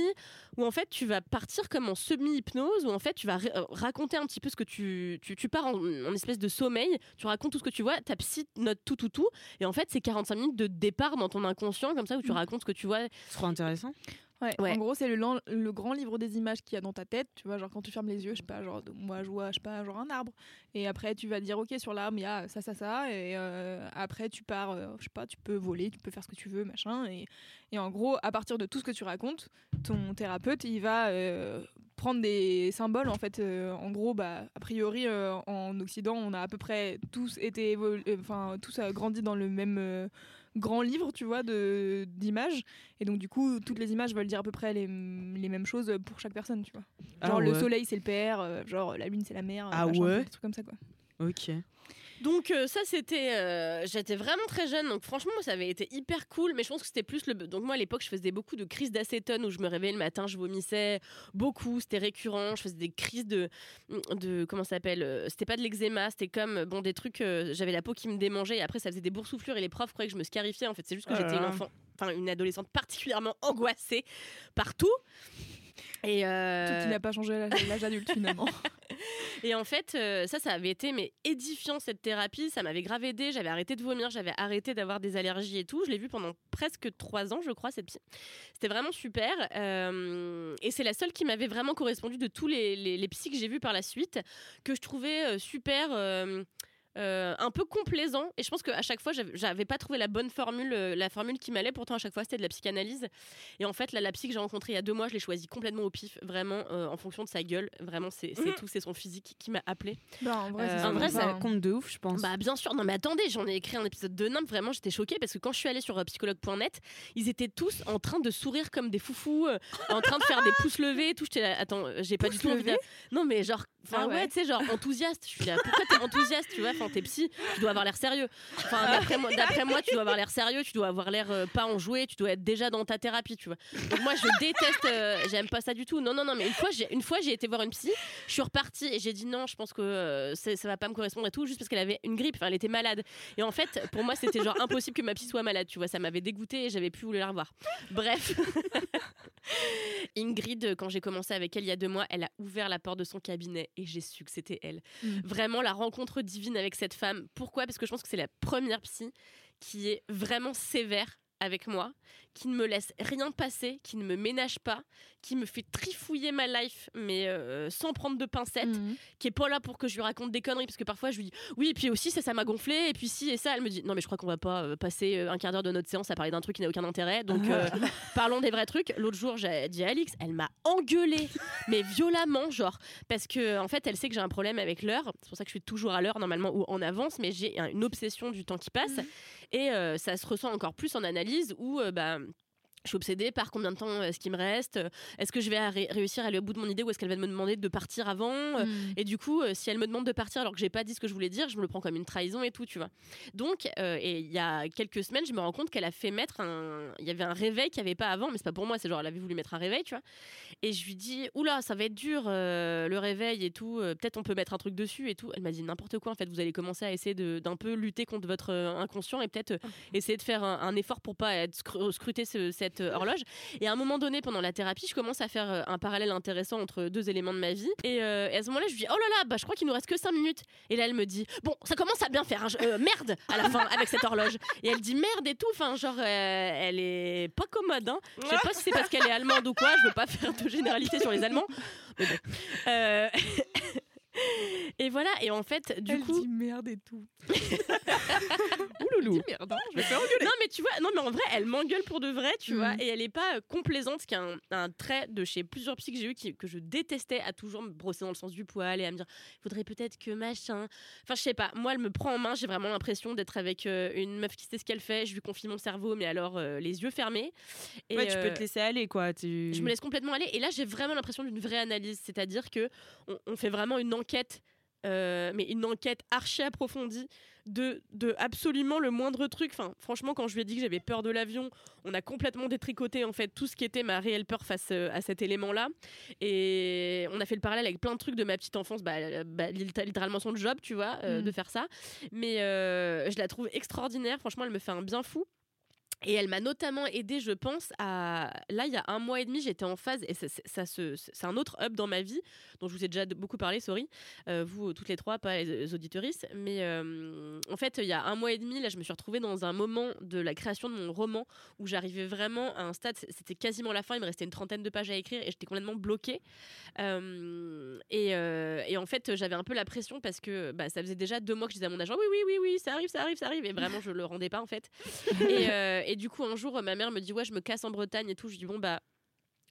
où en fait tu vas partir comme en semi-hypnose, où en fait tu vas euh, raconter un petit peu ce que tu. Tu, tu pars en, en espèce de sommeil, tu racontes tout ce que tu vois, ta psy note tout, tout, tout, et en fait c'est 45 minutes de départ dans ton inconscient, comme ça, où tu Mm. racontes ce que tu vois. C'est trop intéressant. Ouais. Ouais. En gros, c'est le, grand livre des images qu'il y a dans ta tête. Tu vois, genre quand tu fermes les yeux, je sais pas, genre moi je vois, je sais pas, genre un arbre. Et après, tu vas dire, ok, sur l'arbre, il y a ça, ça, ça. Et euh, après, tu pars, euh, je sais pas, tu peux voler, tu peux faire ce que tu veux, machin. Et, et en gros, à partir de tout ce que tu racontes, ton thérapeute, il va euh, prendre des symboles. En fait, euh, en gros, bah, a priori, en Occident, on a à peu près tous été, enfin, tous grandi dans le même. Grand livre tu vois de d'images et donc du coup toutes les images veulent dire à peu près les, les mêmes choses pour chaque personne tu vois genre Ah le ouais. soleil c'est le père euh, genre la lune c'est la mère Ah machin, ouais des trucs comme ça quoi Ok. Donc euh, ça c'était, euh, j'étais vraiment très jeune, donc franchement moi, ça avait été hyper cool, mais je pense que c'était plus le, donc moi à l'époque je faisais beaucoup de crises d'acétone où je me réveillais le matin, je vomissais beaucoup, c'était récurrent, je faisais des crises de, de comment ça s'appelle, euh, c'était pas de l'eczéma, c'était comme bon des trucs, euh, j'avais la peau qui me démangeait. Et après ça faisait des boursouflures et les profs croyaient que je me scarifiais, en fait. C'est juste que Oh j'étais une là. enfant, enfin une adolescente particulièrement angoissée partout. Et euh, tout n'a pas changé à l'âge adulte finalement et en fait, euh, ça, ça avait été mais édifiant cette thérapie. Ça m'avait grave aidé. J'avais arrêté de vomir, j'avais arrêté d'avoir des allergies et tout. Je l'ai vu pendant presque trois ans, je crois, cette psy. C'était vraiment super. Euh, et c'est la seule qui m'avait vraiment correspondu de tous les, les, les psys que j'ai vus par la suite, que je trouvais super. euh, euh, un peu complaisant. Et je pense qu'à chaque fois j'avais- pas trouvé la bonne formule euh, la formule qui m'allait. Pourtant à chaque fois c'était de la psychanalyse. Et en fait là, la psy que j'ai rencontrée il y a deux mois je l'ai choisie complètement au pif vraiment euh, en fonction de sa gueule. Vraiment c'est c'est tout c'est son physique qui m'a appelé bah, en vrai, Euh, En ça compte de ouf, je pense. bah bien sûr, non mais attendez, j'en ai écrit un épisode de nimp, vraiment j'étais choquée parce que quand je suis allée sur euh, psychologue.net, ils étaient tous en train de sourire comme des foufous, euh, en train de faire des pouces levés et tout, j'étais là, attends, j'ai pas du tout envie de... Non mais genre, enfin Ah ouais, ouais. tu sais, genre enthousiaste, je suis là, pourquoi t'es enthousiaste, tu vois, quand t'es psy, tu dois avoir l'air sérieux. Enfin, d'après moi, tu dois avoir l'air sérieux, tu dois avoir l'air euh, pas enjoué, tu dois être déjà dans ta thérapie, tu vois. Donc moi, je déteste, euh, j'aime pas ça du tout. Non, non, non, mais une fois, j'ai, une fois, j'ai été voir une psy, je suis repartie et j'ai dit non, je pense que euh, ça va pas me correspondre et tout, juste parce qu'elle avait une grippe, enfin, elle était malade. Et en fait, pour moi, c'était genre impossible que ma psy soit malade, tu vois. Ça m'avait dégoûté et j'avais plus voulu la revoir. Bref. Ingrid, quand j'ai commencé avec elle il y a deux mois, elle a ouvert la porte de son cabinet et j'ai su que c'était elle. Mm. Vraiment la rencontre divine avec cette femme. Pourquoi? Parce que je pense que c'est la première psy qui est vraiment sévère avec moi, qui ne me laisse rien passer, qui ne me ménage pas, qui me fait trifouiller ma life, mais euh, sans prendre de pincettes, Mhm. qui est pas là pour que je lui raconte des conneries, parce que parfois je lui dis oui, et puis aussi ça, ça m'a gonflé, et puis si et ça, elle me dit non mais je crois qu'on va pas euh, passer euh, un quart d'heure de notre séance à parler d'un truc qui n'a aucun intérêt, donc euh, parlons des vrais trucs. L'autre jour j'ai dit à Alix, elle m'a engueulée, mais violemment genre, parce que en fait elle sait que j'ai un problème avec l'heure, c'est pour ça que je suis toujours à l'heure normalement ou en avance, mais j'ai un- une obsession du temps qui passe, et euh, ça se ressent encore plus en analyse où euh, bah je suis obsédée par combien de temps est-ce qu'il me reste euh, Est-ce que je vais ré- réussir à aller au bout de mon idée ou est-ce qu'elle va me demander de partir avant Euh, Mhm. Et du coup, euh, si elle me demande de partir alors que j'ai pas dit ce que je voulais dire, je me le prends comme une trahison et tout, tu vois. Donc, euh, et il y a quelques semaines, je me rends compte qu'elle a fait mettre un. Il y avait un réveil qu'il n'y avait pas avant, mais c'est pas pour moi, c'est genre elle avait voulu mettre un réveil, tu vois. Et je lui dis, oula, ça va être dur euh, le réveil et tout. euh, Peut-être on peut mettre un truc dessus et tout. Elle m'a dit n'importe quoi. En fait, vous allez commencer à essayer d'un peu lutter contre votre euh, inconscient et peut-être euh, essayer de faire un, un effort pour pas être scru- scruter ce- cette euh, horloge. Et à un moment donné, pendant la thérapie, je commence à faire euh, un parallèle intéressant entre deux éléments de ma vie. Et, euh, à ce moment-là, je dis Oh là là, bah, je crois qu'il nous reste que 5 minutes. Et là, elle me dit Bon, ça commence à bien faire. hein, merde à la fin avec cette horloge. Et elle dit Merde et tout. Enfin, genre, elle est pas commode. Hein. Je sais pas si c'est parce qu'elle est allemande ou quoi. Je veux pas faire de généralité sur les Allemands. Et voilà, et en fait, du Elle coup. dit merde et tout. Ouloulou. Merde, hein, je vais Non, mais tu vois, non, mais en vrai, elle m'engueule pour de vrai, tu Mhm. vois, et elle est pas euh, complaisante, ce qui est un, un trait de chez plusieurs psy que j'ai eu qui- que je détestais à toujours me brosser dans le sens du poil et à me dire, il faudrait peut-être que machin. Enfin, je sais pas, moi, elle me prend en main, j'ai vraiment l'impression d'être avec euh, une meuf qui sait ce qu'elle fait, je lui confie mon cerveau, mais alors euh, les yeux fermés. Et, Ouais, tu peux euh, te laisser aller, quoi. Tu... je me laisse complètement aller. Et là, j'ai vraiment l'impression d'une vraie analyse. C'est-à-dire que on, on fait vraiment une enquête, euh, mais une enquête archi approfondie de, de absolument le moindre truc. Enfin, franchement, quand je lui ai dit que j'avais peur de l'avion, on a complètement détricoté en fait tout ce qui était ma réelle peur face euh, à cet élément-là. Et on a fait le parallèle avec plein de trucs de ma petite enfance. Bah, euh, bah, lit- littéralement son job, tu vois, euh, Mm. de faire ça. Mais euh, je la trouve extraordinaire. Franchement, elle me fait un bien fou. Et elle m'a notamment aidé, je pense, à. Là, il y a un mois et demi, j'étais en phase, et ça, ça- ça se- c'est un autre hub dans ma vie, dont je vous ai déjà beaucoup parlé, sorry, euh, vous toutes les trois, pas les, auditorices. Mais euh, en fait, il y a un mois et demi, là, je me suis retrouvée dans un moment de la création de mon roman où j'arrivais vraiment à un stade, c'était quasiment la fin, il me restait une trentaine de pages à écrire, et j'étais complètement bloquée. Euh, et, euh, et en fait, j'avais un peu la pression parce que bah, ça faisait déjà deux mois que je disais à mon agent oui, oui, oui, oui, ça arrive, ça arrive, ça arrive. Et vraiment, je le rendais pas en fait. et, euh, et du coup, un jour, ma mère me dit ouais, je me casse en Bretagne et tout. Je dis bon, bah.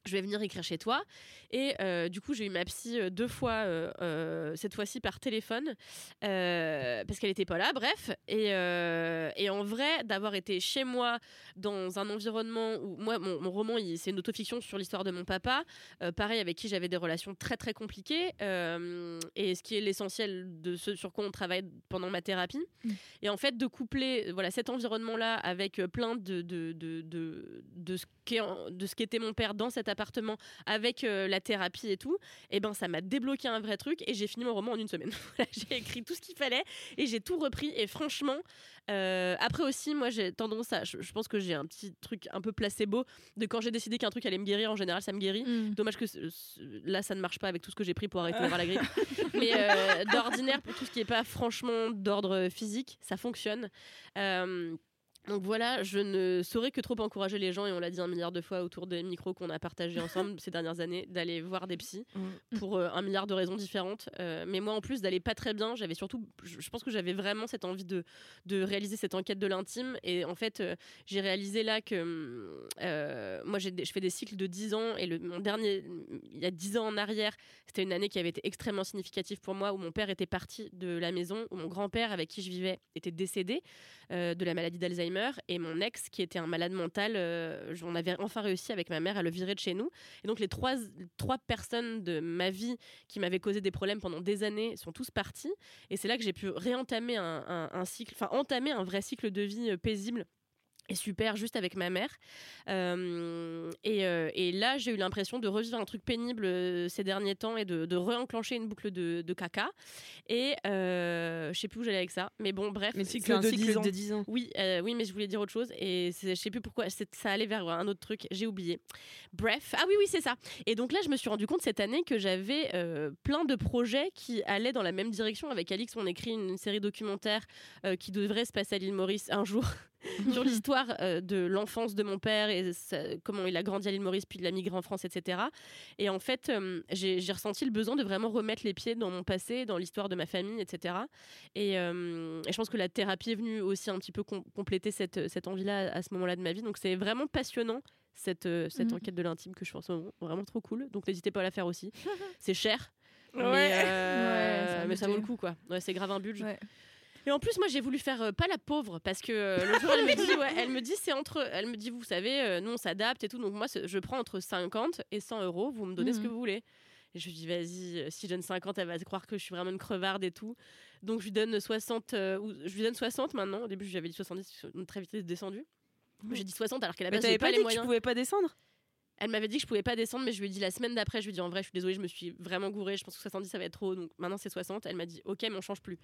Je vais venir écrire chez toi. Et euh, du coup, j'ai eu ma psy euh, deux fois, euh, cette fois-ci par téléphone, parce qu'elle n'était pas là, bref. Et, et en vrai, d'avoir été chez moi dans un environnement où, moi, mon, mon roman, c'est une autofiction sur l'histoire de mon papa, pareil, avec qui j'avais des relations très très compliquées, et ce qui est l'essentiel de ce sur quoi on travaille pendant ma thérapie. Mm. Et en fait, de coupler voilà, cet environnement-là avec plein de, de, de, de, de ce qu'était mon père dans cet appartement, avec euh, la thérapie et tout, et ben ça m'a débloqué un vrai truc, et j'ai fini mon roman en une semaine. J'ai écrit tout ce qu'il fallait, et j'ai tout repris, et franchement, euh, après aussi, moi j'ai tendance à, je, je pense que j'ai un petit truc un peu placebo, de quand j'ai décidé qu'un truc allait me guérir, en général ça me guérit. Mm. Dommage que là, ça ne marche pas avec tout ce que j'ai pris pour arrêter d'avoir la grippe. Mais euh, d'ordinaire, pour tout ce qui n'est pas franchement d'ordre physique, ça fonctionne. Euh, donc voilà, je ne saurais que trop encourager les gens, et on l'a dit un milliard de fois autour des micros qu'on a partagés ensemble ces dernières années, d'aller voir des psys pour euh, un milliard de raisons différentes. Euh, mais moi, en plus d'aller pas très bien, j'avais surtout, je pense que j'avais vraiment cette envie de, de réaliser cette enquête de l'intime. Et en fait, euh, j'ai réalisé là que euh, moi, je fais des cycles de 10 ans, et le, mon dernier, il y a 10 ans en arrière, c'était une année qui avait été extrêmement significative pour moi, où mon père était parti de la maison, où mon grand-père, avec qui je vivais, était décédé de la maladie d'Alzheimer. Et mon ex qui était un malade mental. euh, on avait enfin réussi avec ma mère à le virer de chez nous. Et donc les trois, trois personnes de ma vie qui m'avaient causé des problèmes pendant des années sont tous partis. Et c'est là que j'ai pu réentamer un cycle, enfin entamer un vrai cycle de vie euh, paisible et super juste avec ma mère. Euh, et, euh, et là, j'ai eu l'impression de revivre un truc pénible euh, ces derniers temps et de, de re-enclencher une boucle de, de caca. Et je sais plus où j'allais avec ça. Mais bon, bref. Mais cycle un de cycle 10 ans. de 10 ans. Oui, oui, mais je voulais dire autre chose et je sais plus pourquoi. Ça allait vers un autre truc, j'ai oublié. Bref, ah oui, oui, c'est ça. Et donc là, je me suis rendu compte cette année que j'avais plein de projets qui allaient dans la même direction. Avec Alix, on écrit une, série documentaire qui devrait se passer à l'île Maurice un jour. sur l'histoire euh, de l'enfance de mon père et comment il a grandi à l'île Maurice puis il a migré en France, etc. Et en fait, euh, j'ai ressenti le besoin de vraiment remettre les pieds dans mon passé, dans l'histoire de ma famille, etc. Et, euh, et je pense que la thérapie est venue aussi un petit peu com- compléter cette, cette envie-là à ce moment-là de ma vie. Donc c'est vraiment passionnant cette, cette Mhm. enquête de l'intime que je fais en ce moment. Vraiment trop cool. Donc n'hésitez pas à la faire aussi. c'est cher. Ouais. Mais, euh, Ouais, ça vaut le coup quoi. Ouais, c'est grave un budget. Et en plus, moi, j'ai voulu faire euh, pas la pauvre parce que euh, le jour, elle me dit, ouais, elle me dit, c'est entre, elle me dit, vous savez, euh, nous on s'adapte et tout. Donc moi, je prends entre 50 et 100 euros. Vous me donnez ce que Mhm. vous voulez. Et je lui dis, vas-y, si je donne 50, elle va se croire que je suis vraiment une crevarde et tout. Donc je lui donne 60, euh, ou je lui donne 60 maintenant. Au début, je lui avais dit 70, on est très vite descendu. J'ai dit 60 alors t'avais j'avais pas pas dit les que tu moyens. pouvais pas descendre? Elle m'avait dit que je pouvais pas descendre, mais je lui ai dit la semaine d'après, je lui ai dit en vrai, je suis désolée, je me suis vraiment gourée, je pense que 70 ça va être trop, donc maintenant c'est 60. Elle m'a dit ok, mais on change plus.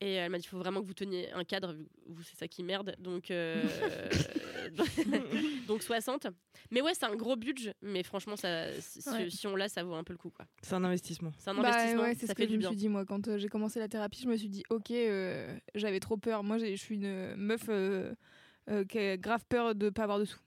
Et elle m'a dit il faut vraiment que vous teniez un cadre, vous c'est ça qui merde, donc euh, donc 60. Mais ouais, c'est un gros budget, mais franchement ça, si, Ouais. si on l'a, ça vaut un peu le coup quoi. C'est un investissement. C'est un Bah investissement, ouais, c'est ça ce fait que je me suis dit moi quand euh, j'ai commencé la thérapie, je me suis dit ok, euh, j'avais trop peur. Moi, je suis une meuf euh, euh, qui a grave peur de pas avoir de sous.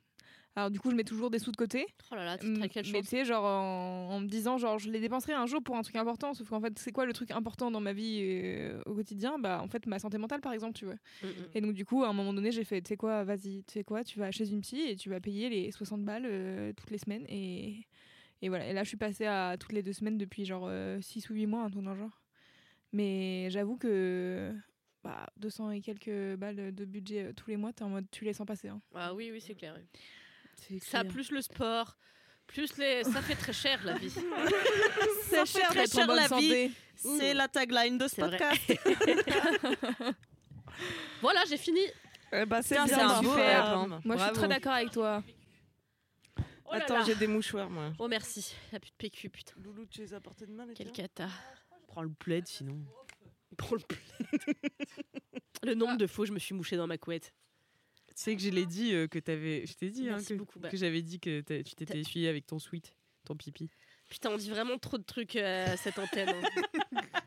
Alors du coup, je mets toujours des sous de côté. Oh là là, très quelle mais chance. tu sais, genre en, en me disant, genre, je les dépenserai un jour pour un truc important. Sauf qu'en fait, c'est quoi le truc important dans ma vie euh, au quotidien? Bah, en fait, ma santé mentale, par exemple, tu vois. Mm, mm. Et donc, du coup, à un moment donné, j'ai fait, tu sais quoi, vas-y, tu sais quoi, tu vas chez une psy et tu vas payer les 60 balles euh, toutes les semaines. Et, et voilà. Et là, je suis passée à toutes les deux semaines depuis genre 6 ou 8 mois, un truc dans le genre. Mais j'avoue que bah, 200 et quelques balles de budget euh, tous les mois, t'es en mode, tu les sens passer. hein. Ah oui, oui, c'est clair. oui. Ça plus le sport, plus les, ça fait très cher la vie. C'est cher, Très très cher la vie. santé. C'est la tagline de ce podcast. voilà, j'ai fini. Eh bah, c'est bien, bravo, rap, Moi, je suis très d'accord avec toi. Oh là Attends, j'ai des mouchoirs, moi. Oh merci, la pute PQ, putain. Loulou, tu les as portés de main, les Quel tiens cata. Prends le plaid sinon. Prends le Le nombre de fois où je me suis mouchée dans ma couette. Tu sais que je l'ai dit euh, que t'avais. Je t'ai dit hein, Merci que, beaucoup, bah. que j'avais dit que tu t'étais essuyé avec ton sweat, ton pipi. Putain, on dit vraiment trop de trucs euh, à cette antenne. hein.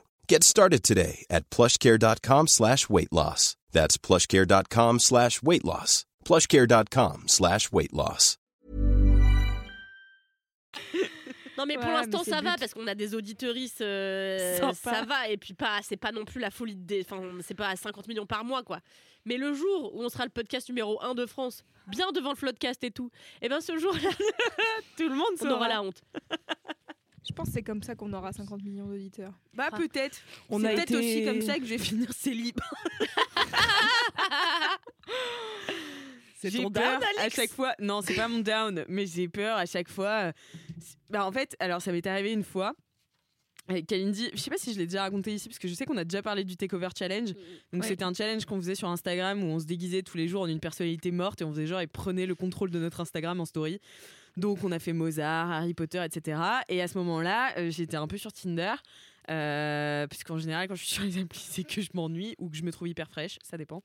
Get started today at plushcare.com slash weight loss. That's plushcare.com slash weight loss. plushcare.com slash weight loss. Non mais pour Ouais, l'instant ça va but. parce qu'on a des auditeuristes, euh, ça va et puis pas, c'est pas non plus la folie de, enfin c'est pas à 50 millions par mois quoi. Mais le jour où on sera le podcast numéro 1 de France, bien devant le Floodcast et tout, et ben ce jour-là, Tout le monde on aura la honte. Je pense que c'est comme ça qu'on aura 50 millions d'auditeurs. Bah Ah. peut-être. On C'est a peut-être été- aussi comme ça que je vais finir célib. C'est J'ai ton peur down, à Alix chaque fois. Non, c'est pas mon down, mais j'ai peur à chaque fois. euh, Bah en fait, alors ça m'est arrivé une fois. Avec Kalindi, je sais pas si je l'ai déjà raconté ici parce que je sais qu'on a déjà parlé du Takeover Challenge. Donc Ouais. c'était un challenge qu'on faisait sur Instagram où on se déguisait tous les jours en une personnalité morte et on faisait genre et prenait le contrôle de notre Instagram en story. Donc on a fait Mozart, Harry Potter, etc. Et à ce moment-là, euh, j'étais un peu sur Tinder. Euh, parce qu'en général, quand je suis sur les applis, c'est que je m'ennuie ou que je me trouve hyper fraîche, ça dépend.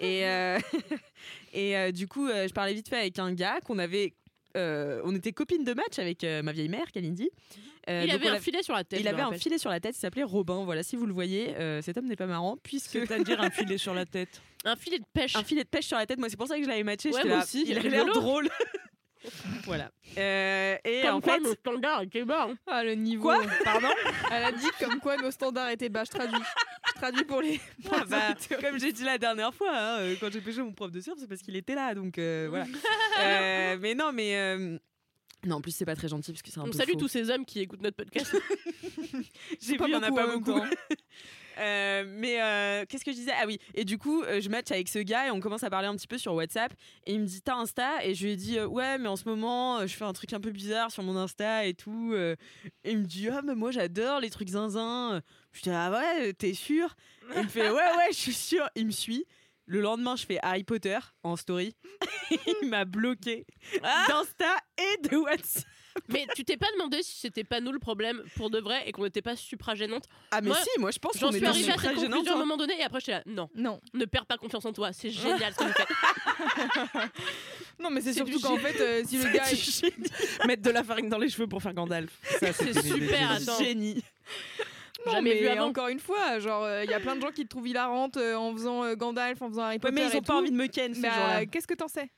et euh, et euh, du coup, euh, je parlais vite fait avec un gars qu'on avait. euh, on était copines de match avec euh, ma vieille mère, Kalindi. Euh, il avait on un filet sur la tête. il avait un filet sur la tête, il s'appelait Robin. Voilà, si vous le voyez, euh, cet homme n'est pas marrant puisque C'est-à-dire un filet sur la tête. un filet de pêche. un filet de pêche sur la tête. Moi, c'est pour ça que je l'avais matché. Ouais, moi là, aussi, Il a c'est l'air drôle. voilà. Euh, et Comme en quoi, fait, nos standards étaient bas. hein. Ah, le niveau. Quoi Pardon Elle a dit comme quoi nos standards étaient bas. Je traduis. Je traduis pour les. pour Ah bah, comme j'ai dit la dernière fois, hein, euh, quand j'ai pêché mon prof de surf, c'est parce qu'il était là, donc euh, voilà. Euh, mais non, mais euh, non, en plus c'est pas très gentil parce que c'est un On peu salue faux. tous ces hommes qui écoutent notre podcast. J'ai vu, il y en a pas même beaucoup. Euh, mais euh, qu'est-ce que je disais? Ah oui, et du coup, euh, je match avec ce gars et on commence à parler un petit peu sur WhatsApp. Et il me dit T'as Insta? Et je lui ai dit Ouais, mais en ce moment, je fais un truc un peu bizarre sur mon Insta et tout. Et il me dit Ah, mais moi j'adore les trucs zinzin. Je dis Ah ouais, t'es sûr? Et il me fait Ouais, ouais, je suis sûr. Il me suit. Le lendemain, je fais Harry Potter en story. il m'a bloqué d'Insta et de WhatsApp. Mais tu t'es pas demandé si c'était pas nous le problème pour de vrai et qu'on n'était pas supra gênante. Ah, mais Moi, si, moi je pense J'en qu'on suis est dans arrivée à cette conclusion à un hein. moment donné et après j'étais là. Non, Non. ne perds pas confiance en toi. C'est génial ce que vous. Non, mais c'est surtout qu'en fait, euh, si le gars. C'est Mettre de la farine dans les cheveux pour faire Gandalf. Ça, C'est super, attends. Génie. Non, Jamais mais vu avant. encore une fois, genre, il y a plein de gens qui te trouvent hilarante euh, en faisant euh, Gandalf, en faisant Harry Ouais, Potter. mais ils et ont pas tout. envie de me ken Bah, qu'est-ce que t'en sais?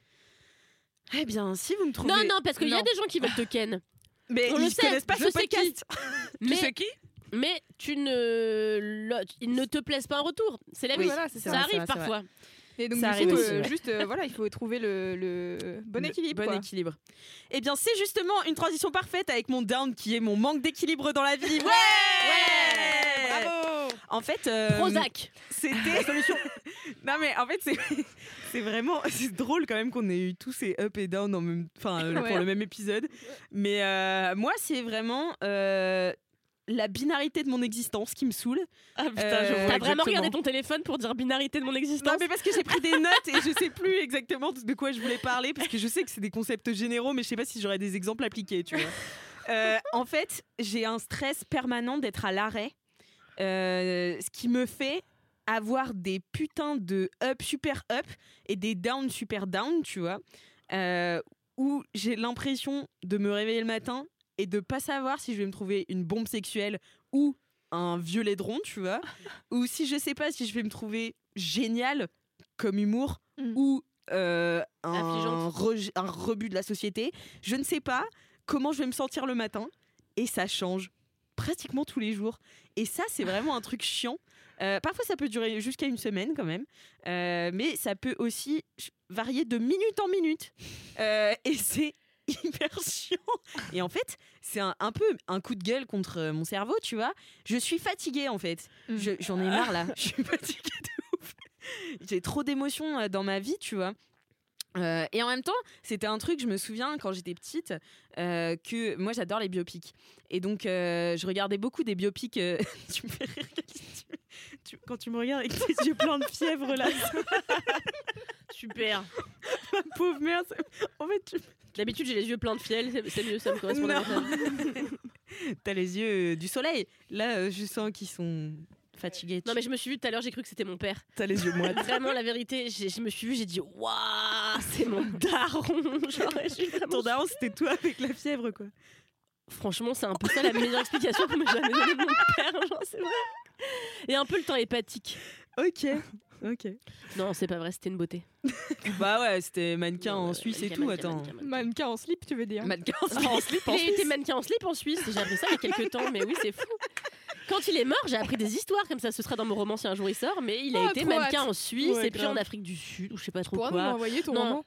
Eh bien, si vous me trouvez. Non, non, parce qu'il y a des gens qui veulent te ken. Mais On ils le sait, connaissent pas je ce sais qui. podcast. Mais, qui? mais tu ne, le- ils ne te plaisent pas en retour. C'est la Oui, vie. voilà, c'est ça ça, arrive c'est vrai, c'est parfois. Et donc, Ça du arrive coup, aussi, euh, ouais. juste, euh, voilà, il faut trouver le, le bon Le équilibre. Bon quoi. équilibre. Eh bien, c'est justement une transition parfaite avec mon down qui est mon manque d'équilibre dans la vie. Ouais, Ouais Bravo En fait, euh, Prozac. c'était solution. non mais en fait c'est c'est vraiment c'est drôle quand même qu'on ait eu tous ces up et down en même enfin euh, Ouais. pour le même épisode. Mais euh, moi c'est vraiment la binarité de mon existence qui me saoule. Ah putain, Euh, T'as vraiment regardé ton téléphone pour dire binarité de mon existence Non mais parce que j'ai pris des notes et je sais plus exactement de quoi je voulais parler parce que je sais que c'est des concepts généraux mais je sais pas si j'aurais des exemples appliqués tu vois. Euh, en fait j'ai un stress permanent d'être à l'arrêt euh, ce qui me fait avoir des putains de up super up et des down super down tu vois euh, où j'ai l'impression de me réveiller le matin et de pas savoir si je vais me trouver une bombe sexuelle ou un vieux laidron, tu vois, ou si je sais pas si je vais me trouver génial comme humour Mm. ou euh, un, rejet- un rebut de la société. Je ne sais pas comment je vais me sentir le matin et ça change pratiquement tous les jours. Et ça, c'est vraiment un truc chiant. Euh, parfois, ça peut durer jusqu'à une semaine quand même, Euh, mais ça peut aussi varier de minute en minute. Euh, et c'est hyper chiant. Et en fait, c'est un, un peu un coup de gueule contre mon cerveau, tu vois. Je suis fatiguée en fait. Mm. Je- J'en ai marre là. Je suis fatiguée de ouf. J'ai trop d'émotions dans ma vie, tu vois. Euh, et en même temps, c'était un truc, je me souviens quand j'étais petite, euh, que moi j'adore les biopics. Et donc, euh, je regardais beaucoup des biopics. euh, tu me fais rire, Kalindi, tu- tu- quand tu me regardes avec tes yeux pleins de fièvre là, Super. ma pauvre mère. En fait, tu D'habitude, j'ai les yeux pleins de fiel. c'est- C'est mieux, ça me correspond Non. davantage. as les yeux du soleil. Là, je sens qu'ils sont Non, mais je me suis vue tout à l'heure, j'ai cru que c'était mon père. T'as les yeux moites. Vraiment, la vérité, j'ai- je me suis vue, j'ai dit Waouh, c'est mon daron. Genre, vraiment- Ton daron, c'était toi avec la fièvre, quoi. Franchement, c'est un peu ça la meilleure explication qu'on m'ait jamais donnée de mon père. Genre, c'est vrai. Et un peu le temps hépatique. Ok. Ok. Non, c'est pas vrai, c'était une beauté. Bah ouais, c'était mannequin Non, en euh, Suisse et tout. mannequin, Attends. mannequin, mannequin. Mannequin en slip, tu veux dire Mannequin en slip en Il a été Suisse. mannequin en slip en Suisse, j'ai appris ça il y a quelques temps, mais oui, c'est fou. Quand il est mort, j'ai appris des histoires comme ça, ce sera dans mon roman si un jour il sort, mais il a Oh, été mannequin en Suisse Ouais, et puis grave. en Afrique du Sud, ou je sais pas trop Pourras nous quoi. envoyer ton Non. roman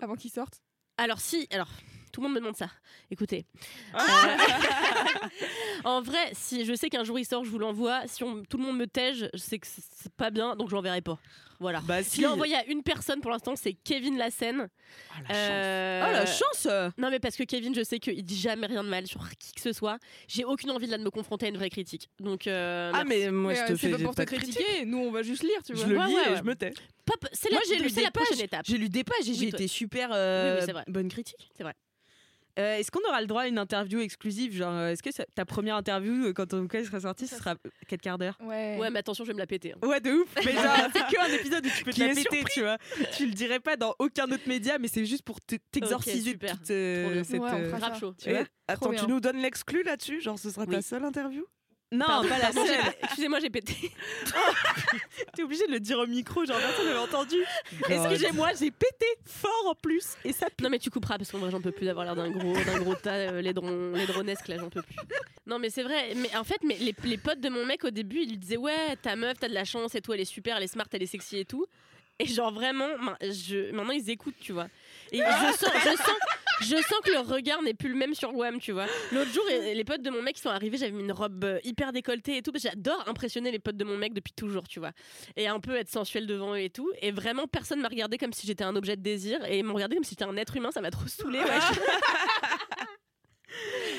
avant qu'il sorte? Alors si, alors tout le monde me demande ça. Écoutez, Ah. Euh, en vrai, si je sais qu'un jour il sort, je vous l'envoie. Si on- tout le monde me tège, je sais que c'est c'est pas bien, donc je l'enverrai pas. Voilà. Bah Je si. l'ai envoyé à une personne pour l'instant, c'est Kevin Lassen. Oh, la chance. Oh la chance Non mais parce que Kevin, je sais qu'il dit jamais rien de mal sur qui que ce soit. J'ai aucune envie de, là, de me confronter à une vraie critique. Donc euh, Ah, merci. mais moi, Mais, je euh, te c'est fais pas pour te pas de critique. critiquer, nous on va juste lire, tu Je vois. le Ouais, lis ouais, et ouais. je me tais. Pop, c'est Moi la, j'ai lu c'est des la prochaine pages. étape. J'ai lu des pages et j'ai toi- été super euh, Oui, oui, c'est vrai. bonne critique. C'est vrai. Euh, est-ce qu'on aura le droit à une interview exclusive Genre, euh, est-ce que ça- ta première interview, euh, quand ton cas sera sorti, ce sera 4 quarts d'heure? Ouais. Ouais, mais attention, je vais me la péter. hein. Ouais, de ouf. Mais genre, c'est qu'un épisode où tu peux te la péter, tu vois. Tu le dirais pas dans aucun autre média, mais c'est juste pour te- t'exorciser de super. toute euh, cette. Ouais, euh, Grave chaud. tu vois Attends, bien. tu nous donnes l'exclu là-dessus? Genre, ce sera ta seule interview? Non, Pardon, pas la seule. Excusez-moi, j'ai pété. T'es obligé de le dire au micro, genre personne n'avait entendu. Excusez-moi, j'ai pété fort en plus. Et ça pue. Non mais tu couperas parce qu'en vrai j'en peux plus d'avoir l'air d'un gros d'un gros tas euh, laidron laidronesque là j'en peux plus. Non mais c'est vrai mais en fait mais les, les potes de mon mec au début ils lui disaient ouais ta meuf t'as de la chance et tout elle est super elle est smart elle est sexy et tout et genre vraiment je, maintenant ils écoutent tu vois et je sens je sens je sens que leur regard n'est plus le même sur Wham tu vois. L'autre jour les potes de mon mec sont arrivés j'avais une robe euh, hyper décolletée et tout j'adore impressionner les potes de mon mec depuis toujours tu vois. Et un peu être sensuelle devant eux et tout. Et vraiment personne m'a regardé comme si j'étais un objet de désir. Et ils m'ont regardé comme si j'étais un être humain ça m'a trop saoulé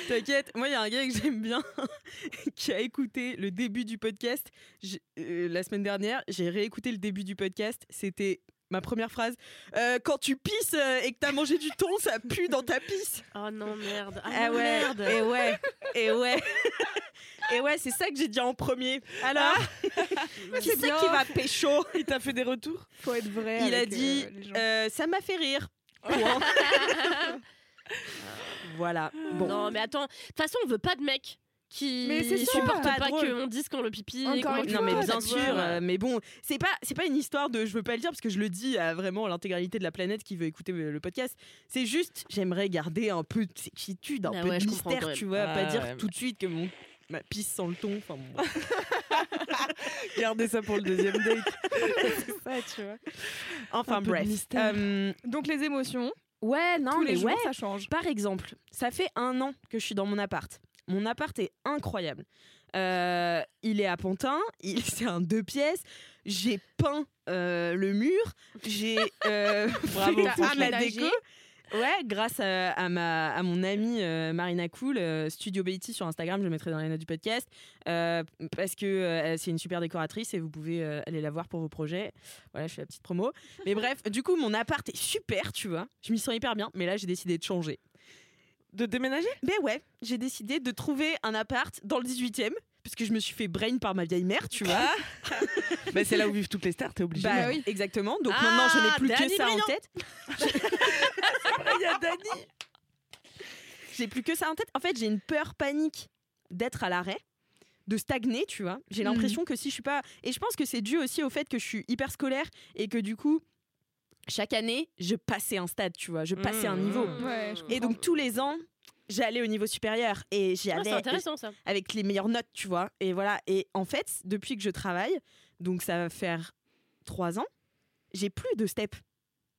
T'inquiète, moi il y a un gars que j'aime bien qui a écouté le début du podcast. Euh, la semaine dernière. J'ai réécouté le début du podcast. C'était ma première phrase. Euh, quand tu pisses euh, et que t'as mangé du thon, ça pue dans ta pisse. Oh non, merde. Ah, Ah non, ouais, merde. et ouais, et ouais. Et ouais, c'est ça que j'ai dit en premier. Alors, qui c'est bien. qui va pécho Il t'a fait des retours? Faut être vrai. Il a dit euh, euh, ça m'a fait rire. Point. voilà. Bon. Non, mais attends. De toute façon, on veut pas de mecs qui Mais ça. supportent Pas qu'on dise quand le pipi. Encore Non mais bien sûr, euh, mais bon, c'est pas c'est pas une histoire de je veux pas le dire parce que je le dis à vraiment l'intégralité de la planète qui veut écouter le le podcast. C'est juste j'aimerais garder un peu de sexitude, un Ah peu ouais, de mystère, tu vois, pas dire ouais. tout de suite que mon ma pisse sans le ton, enfin bon. Gardez ça pour le deuxième date. c'est ça, tu vois. Enfin bref. Euh, Donc les émotions, ouais, non tous les mais jours ouais. ça change. Par exemple, ça fait un an que je suis dans mon appart. Mon appart est incroyable. Euh, il est à Pantin, il c'est un deux pièces. J'ai peint euh, le mur. J'ai euh, Bravo, fait franchement. la déco. Ouais, grâce à, à ma, à mon amie euh, Marina Cool, euh, Studio Beatty sur Instagram, je le mettrai dans les notes du podcast, euh, parce que euh, c'est une super décoratrice et vous pouvez euh, aller la voir pour vos projets. Voilà, je fais la petite promo. Mais bref, du coup, mon appart est super, tu vois. Je m'y sens hyper bien, mais là, j'ai décidé de changer. De déménager? Ben ouais, j'ai décidé de trouver un appart dans le 18e, parce que je me suis fait brain par ma vieille mère, tu vois. bah, C'est là où vivent toutes les stars, t'es obligé. Bah oui. exactement. Donc Ah, maintenant, je n'ai plus que ça en tête. Il y a Dani. J'ai plus que ça en tête. En fait, j'ai une peur panique d'être à l'arrêt, de stagner, tu vois. J'ai Mhm. l'impression que si je suis pas. Et je pense que c'est dû aussi au fait que je suis hyper scolaire et que du coup, chaque année, je passais un stade, tu vois. Je passais un Mmh. niveau. Ouais, Et donc, tous les ans, j'allais au niveau supérieur et j'y Ah, allais ça. avec les meilleures notes, tu vois. Et voilà. Et en fait, depuis que je travaille, donc ça va faire trois ans, j'ai plus de step.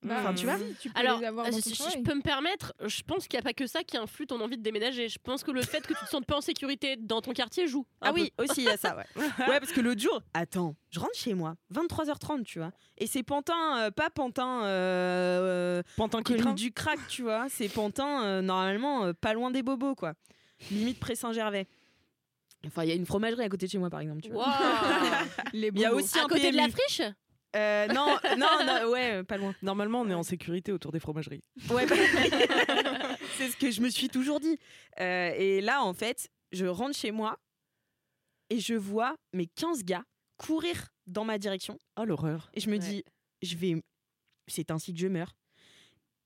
Bah, Enfin, tu vois si, tu peux Alors, les avoir dans si je peux me permettre, je pense qu'il n'y a pas que ça qui influe ton envie de déménager. Je pense que le fait que tu te sentes pas en sécurité dans ton quartier joue. Ah oui, aussi il y a ça, ouais. ouais, parce que l'autre jour, attends, je rentre chez moi, 23h30, tu vois. Et c'est Pantin, euh, pas Pantin, euh, euh, Pantin qui du crack, tu vois. C'est Pantin, euh, normalement, euh, pas loin des bobos, quoi. Limite Pré-Saint-Gervais. Enfin, il y a une fromagerie à côté de chez moi, par exemple. Tu vois. Waouh. Les Il y a bobos. aussi à un côté de la friche? Euh, non, non, non, ouais, euh, pas loin. Normalement, on est en sécurité autour des fromageries. Ouais, bah, c'est ce que je me suis toujours dit. Euh, et là, en fait, je rentre chez moi et je vois mes 15 gars courir dans ma direction. Oh, l'horreur. Et je me Ouais. dis, je vais. C'est ainsi que je meurs.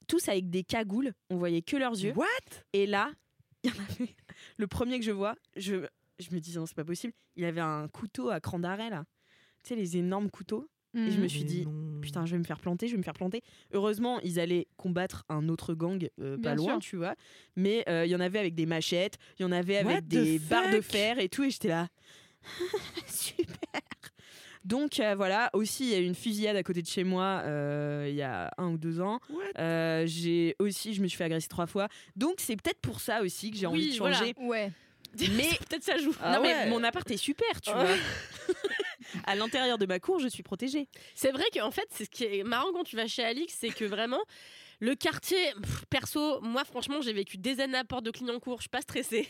Tous avec des cagoules, on voyait que leurs yeux. What? Et là, il y en avait. Le premier que je vois, je, je me dis, non, c'est pas possible. Il avait un couteau à cran d'arrêt, là. tu sais, les énormes couteaux. Et je me suis dit, putain, je vais me faire planter, je vais me faire planter. Heureusement, ils allaient combattre un autre gang euh, pas Bien loin, sûr. tu vois. Mais euh, il y en avait avec des machettes, il y en avait avec des barres de fer et tout. Et j'étais là, super. Donc euh, voilà, aussi il y a eu une fusillade à côté de chez moi euh, il y a un ou deux ans. Euh, j'ai aussi, je me suis fait agresser trois fois. Donc c'est peut-être pour ça aussi que j'ai envie de voilà. changer. Ouais. Mais Peut-être ça joue. non mais mon appart est super, tu vois. à l'intérieur de ma cour, je suis protégée. C'est vrai qu'en fait, c'est ce qui est marrant quand tu vas chez Alix, c'est que vraiment, le quartier, perso, moi franchement, j'ai vécu des années à Porte de Clignancourt, je suis pas stressée.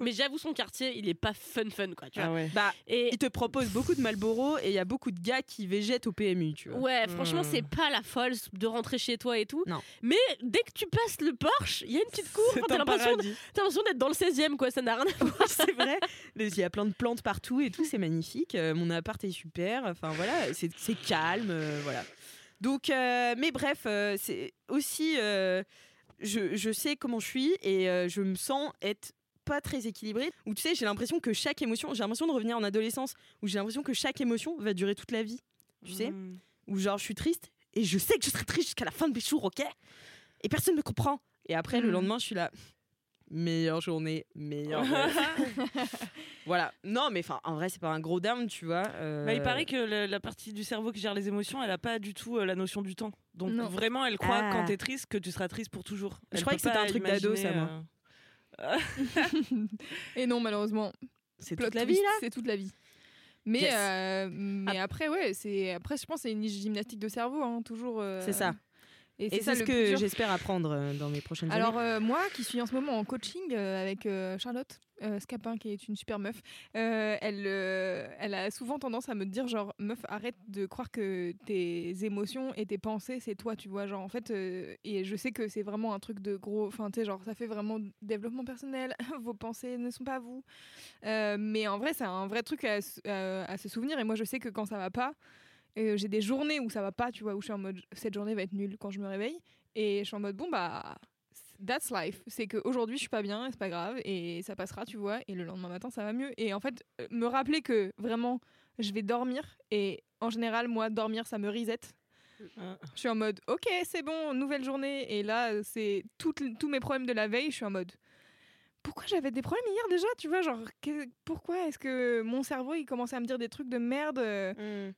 Mais j'avoue, son quartier, il est pas fun fun, quoi, tu vois. Ah ouais. Bah, Et il te propose beaucoup de Malboro et il y a beaucoup de gars qui végètent au PMU, tu vois. ouais, franchement, Hmm. c'est pas la folle de rentrer chez toi et tout. Non. Mais dès que tu passes le Porsche, il y a une petite cour, t'as un l'impression paradis. t'as l'impression d'être dans le 16e, quoi, ça n'a rien à voir. c'est vrai. Il y a plein de plantes partout et tout, c'est magnifique. Euh, mon appart est super. Enfin voilà, c'est c'est calme, euh, voilà. Donc, euh, mais bref, euh, c'est aussi, euh, je, je sais comment je suis et euh, je me sens être pas très équilibrée. Ou tu sais, j'ai l'impression que chaque émotion, j'ai l'impression de revenir en adolescence, où j'ai l'impression que chaque émotion va durer toute la vie. Tu sais, Mm. où genre je suis triste et je sais que je serai triste jusqu'à la fin de mes jours, ok? Et personne ne me comprend. Et après, le Mhm. lendemain, je suis là. Meilleure journée, meilleure. journée. voilà. Non, mais enfin, en vrai, c'est pas un gros down, tu vois. euh, Bah, il paraît que le- la partie du cerveau qui gère les émotions, elle a pas du tout euh, la notion du temps. Donc Non. vraiment, elle croit Ah. quand t'es triste que tu seras triste pour toujours. Je peut que c'était un truc d'ado, ça, moi. Euh, Et non, malheureusement, c'est toute la vie là. C'est toute la vie. Mais, Yes. euh, mais après, ouais, c'est après, je pense c'est une gymnastique de cerveau, hein, toujours. euh, C'est ça. Et c'est ça ce que j'espère apprendre dans mes prochaines Alors années. euh, moi, qui suis en ce moment en coaching avec Charlotte euh, Scapin, qui est une super meuf, euh, elle, euh, elle a souvent tendance à me dire genre meuf, arrête de croire que tes émotions et tes pensées c'est toi, tu vois, genre en fait. et je sais que c'est vraiment un truc de gros, enfin tu genre ça fait vraiment développement personnel. Vos pensées ne sont pas vous. Mais en vrai, c'est un vrai truc à, à- se souvenir. Et moi, je sais que quand ça va pas. j'ai des journées où ça va pas, tu vois, où je suis en mode cette journée va être nulle quand je me réveille. Et je suis en mode bon, bah, that's life. C'est qu'aujourd'hui, je suis pas bien, c'est pas grave, et ça passera, tu vois. Et le lendemain matin, ça va mieux. Et en fait, euh, me rappeler que vraiment, je vais dormir, et en général, moi, dormir, ça me reset. Je suis en mode ok, c'est bon, nouvelle journée. Et là, c'est tous mes problèmes de la veille, je suis en mode pourquoi j'avais des problèmes hier déjà Tu vois, genre, pourquoi est-ce que mon cerveau, il commençait à me dire des trucs de merde euh, Mm.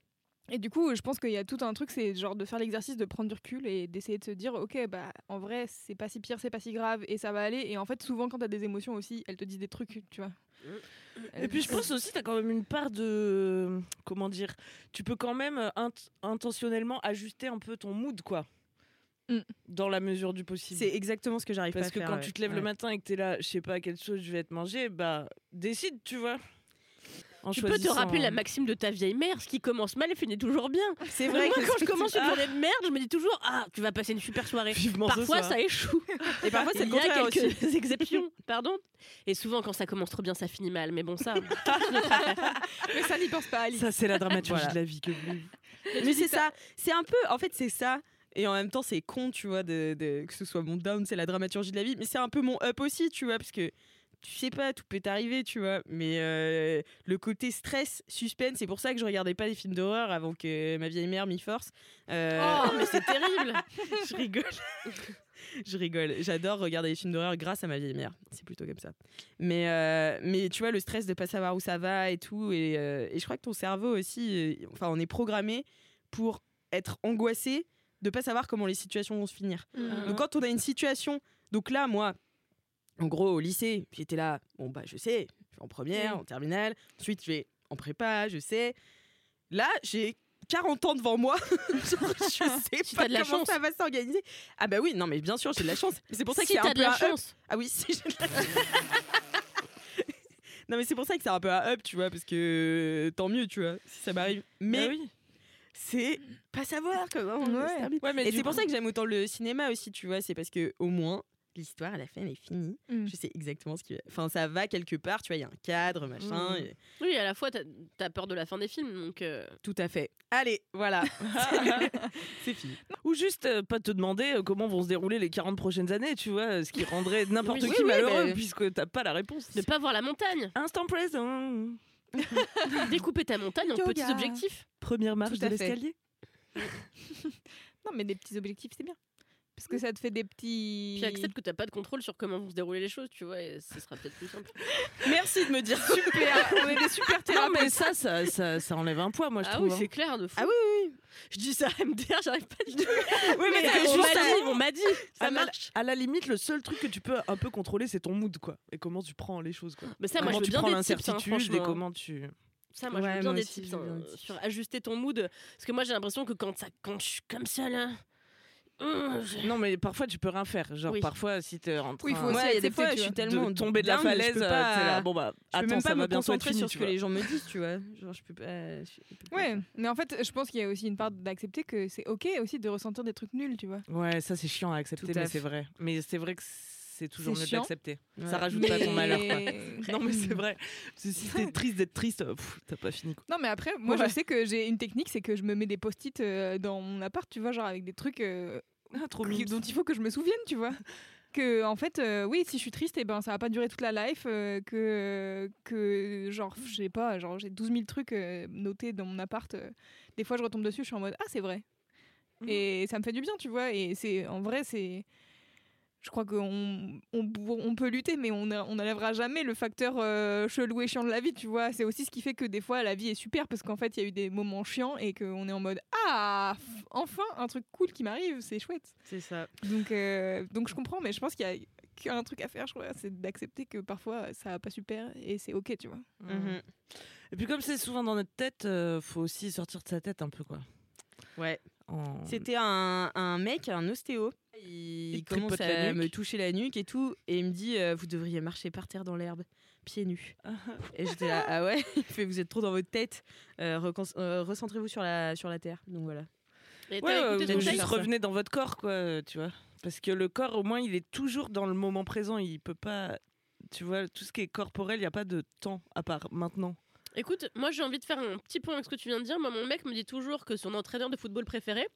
Et du coup, je pense qu'il y a tout un truc, c'est genre de faire l'exercice de prendre du recul et d'essayer de se dire, ok, bah en vrai, c'est pas si pire, c'est pas si grave et ça va aller. Et en fait, souvent, quand t'as des émotions aussi, elles te disent des trucs, tu vois. Et puis je pense aussi t'as quand même une part de comment dire, tu peux quand même euh, int- intentionnellement ajuster un peu ton mood quoi. Mm. Dans la mesure du possible. C'est exactement ce que j'arrive pas Parce à que faire. quand ouais. tu te lèves Ouais. le matin et que t'es là, je sais pas quelle chose je vais être mangé, bah décide, tu vois. En Tu peux te rappeler la maxime de ta vieille mère, ce qui commence mal et finit toujours bien. C'est vrai Moi, que quand je commence une journée de merde, je me dis toujours Ah, tu vas passer une super soirée. Vivement Parfois, ça échoue. Et parfois, c'est le Il y a aussi. quelques exceptions, pardon. Et souvent, quand ça commence trop bien, ça finit mal. Mais bon, ça. Mais ça n'y pense pas, Alice. Ça c'est la dramaturgie Voilà. de la vie que vous. Mais c'est ça. C'est un peu. En fait, c'est ça. Et en même temps, c'est con, tu vois, de, de- que ce soit mon down, c'est la dramaturgie de la vie. Mais c'est un peu mon up aussi, tu vois, parce que tu sais pas, tout peut t'arriver, tu vois. Mais euh, le côté stress, suspense, c'est pour ça que je regardais pas des films d'horreur avant que ma vieille mère m'y force. Euh, Oh, mais c'est terrible. je rigole. je rigole. J'adore regarder des films d'horreur grâce à ma vieille mère. C'est plutôt comme ça. Mais, euh, mais tu vois, le stress de pas savoir où ça va et tout. Et, et je crois que ton cerveau aussi, enfin, on est programmé pour être angoissé de pas savoir comment les situations vont se finir. Mhm. Donc quand on a une situation, donc là, moi, en gros, au lycée, j'étais là, bon, bah, je sais, je vais en première, Oui. en terminale, ensuite, je vais en prépa, je sais. Là, j'ai 40 ans devant moi. Je sais Si pas de la comment chance. ça va s'organiser. Ah bah oui, non mais bien sûr, j'ai de la chance. C'est pour ça que si c'est un de peu la un up. chance. Ah oui, si j'ai de la Non mais c'est pour ça que c'est un peu un up, tu vois, parce que tant mieux, tu vois, si ça m'arrive. Mais Bah oui. c'est pas savoir comment on Ouais. se termine. Ouais, mais Et c'est pour ça que j'aime autant le cinéma aussi, tu vois, c'est parce que au moins l'histoire à la fin elle est finie. Mm. Je sais exactement ce qui va. Enfin, ça va quelque part, tu vois, il y a un cadre, machin. Mm. et- Oui, à la fois, t'as as peur de la fin des films. Donc, euh, Tout à fait. Allez, voilà. c'est fini. Ou juste euh, pas te demander euh, comment vont se dérouler les 40 prochaines années, tu vois, ce qui rendrait n'importe Oui, qui oui, malheureux mais- puisque t'as pas la réponse. ne pas voir la montagne. Instant présent. Découper ta montagne en Yoga. petits objectifs. Première marche de l'escalier. Non, mais des petits objectifs, c'est bien. Parce que ça te fait des petits. Puis accepte que t'as pas de contrôle sur comment vont se dérouler les choses, tu vois, et ce sera peut-être plus simple. Merci de me dire super. On est des super Non, thérapeutes. mais ça, ça, ça, ça enlève un poids, moi, je ah trouve. oui, hein. c'est clair, de fou. Ah oui, Je dis ça à MDR, j'arrive pas du tout. Oui, mais Mais on m'a dit, on m'a dit, ça à, la, marche. à la limite, le seul truc que tu peux un peu contrôler, c'est ton mood, quoi. Et comment tu prends les choses, quoi. Mais ça, moi, je comment veux tu bien prends hein, l'incertitude et franchement. comment tu. Ça, moi, je veux bien moi des aussi, tips hein, sur ajuster ton mood. Parce que moi, j'ai l'impression que quand, ça, quand je suis comme ça, là. Je- Non, mais parfois, tu peux rien faire. Genre, Oui. parfois, si t'es en train Oui, il faut aussi Ouais, il y a des accepter, fois, tu je suis vois. tellement de tomber de la down, je falaise, peux euh, pas- t'es là, bon bah, Je peux attends, même ça pas va me bientôt être concentrer fini, sur tu ce que vois. les gens me disent, tu vois. Genre, je peux pas. je- je peux pas Ouais, faire. mais en fait, je pense qu'il y a aussi une part d'accepter que c'est ok aussi de ressentir des trucs nuls, tu vois. Ouais, ça c'est chiant à accepter, Tout à mais c'est vrai. Mais c'est vrai que c'est toujours mieux l'accepter. Ouais. Ça rajoute pas ton malheur. Quoi. Non, mais c'est vrai. Parce que si t'es triste d'être triste, t'as pas fini. Quoi. Non, mais après, moi, Ouais. je sais que j'ai une technique, c'est que je me mets des post-it euh, dans mon appart, tu vois, genre avec des trucs euh, Ah, trop qui- dont il faut que je me souvienne, tu vois. Que, en fait, euh, oui, si je suis triste, et ben, ça va pas durer toute la life. euh, que, que, genre, je sais pas, genre, j'ai 12 000 trucs notés dans mon appart. des fois, je retombe dessus, je suis en mode, ah, c'est vrai. Mhm. Et ça me fait du bien, tu vois. Et c'est, en vrai, c'est. Je crois qu'on on, on peut lutter, mais on n'enlèvera jamais le facteur euh, chelou et chiant de la vie, tu vois. C'est aussi ce qui fait que des fois la vie est super parce qu'en fait il y a eu des moments chiants et qu'on est en mode Ah, enfin un truc cool qui m'arrive, c'est chouette. C'est ça. Donc, euh, donc je comprends, mais je pense qu'il y a qu'un truc à faire, je crois, c'est d'accepter que parfois ça va pas super et c'est ok, tu vois. Mhm. Et puis comme c'est souvent dans notre tête, euh, faut aussi sortir de sa tête un peu quoi. Ouais. En- C'était un, un mec, un ostéo. Il, commence à me toucher la nuque et tout. Et il me dit euh, Vous devriez marcher par terre dans l'herbe, pieds nus. et j'étais là Ah ouais Il fait Vous êtes trop dans votre tête. Euh, euh, Recentrez-vous sur la, sur la terre. Donc voilà. Et Ouais, juste revenez dans votre corps quoi, tu vois. Parce que le corps au moins il est toujours dans le moment présent, il peut pas tu vois, tout ce qui est corporel, il n'y a pas de temps à part maintenant. Écoute, moi j'ai envie de faire un petit point avec ce que tu viens de dire. Moi, mon mec me dit toujours que son entraîneur de football préféré,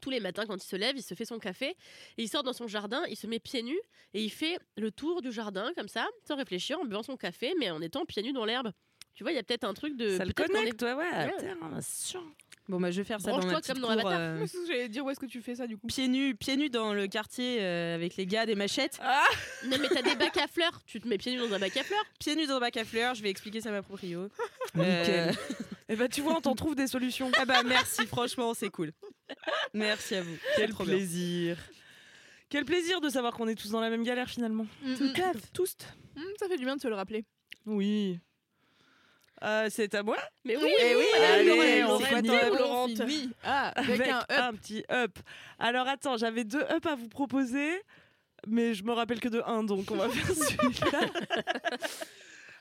tous les matins quand il se lève, il se fait son café et il sort dans son jardin, il se met pieds nus et il fait le tour du jardin comme ça, sans réfléchir, en buvant son café, mais en étant pieds nus dans l'herbe. Tu vois, il y a peut-être un truc de. ça le connecte, ouais, ouais, à terre, hein. Bon, bah, je vais faire ça dans ma petite comme dans cour, Avatar. euh, J'allais dire où est-ce que tu fais ça du coup pieds nus, pieds nus dans le quartier euh, avec les gars des machettes. est- Non, mais t'as des bacs à fleurs. Tu te mets pieds nus dans un bac à fleurs. Pieds nus dans un bac à fleurs. Je vais expliquer ça à ma proprio. Nickel. Et bah tu vois, on t'en trouve des solutions. Ah bah merci, franchement, c'est cool. Merci à vous. Quel trop bien. plaisir. Quel plaisir de savoir qu'on est tous dans la même galère finalement. Tout à tous. Mm, Ça fait du bien de se le rappeler. Oui. Euh, c'est à moi? Mais oui, oui, allez, allez, on on Laurent. finit. Ah, avec, avec un up. un petit up. Alors attends, j'avais deux up à vous proposer, mais je me rappelle que de un, donc on va faire celui-là.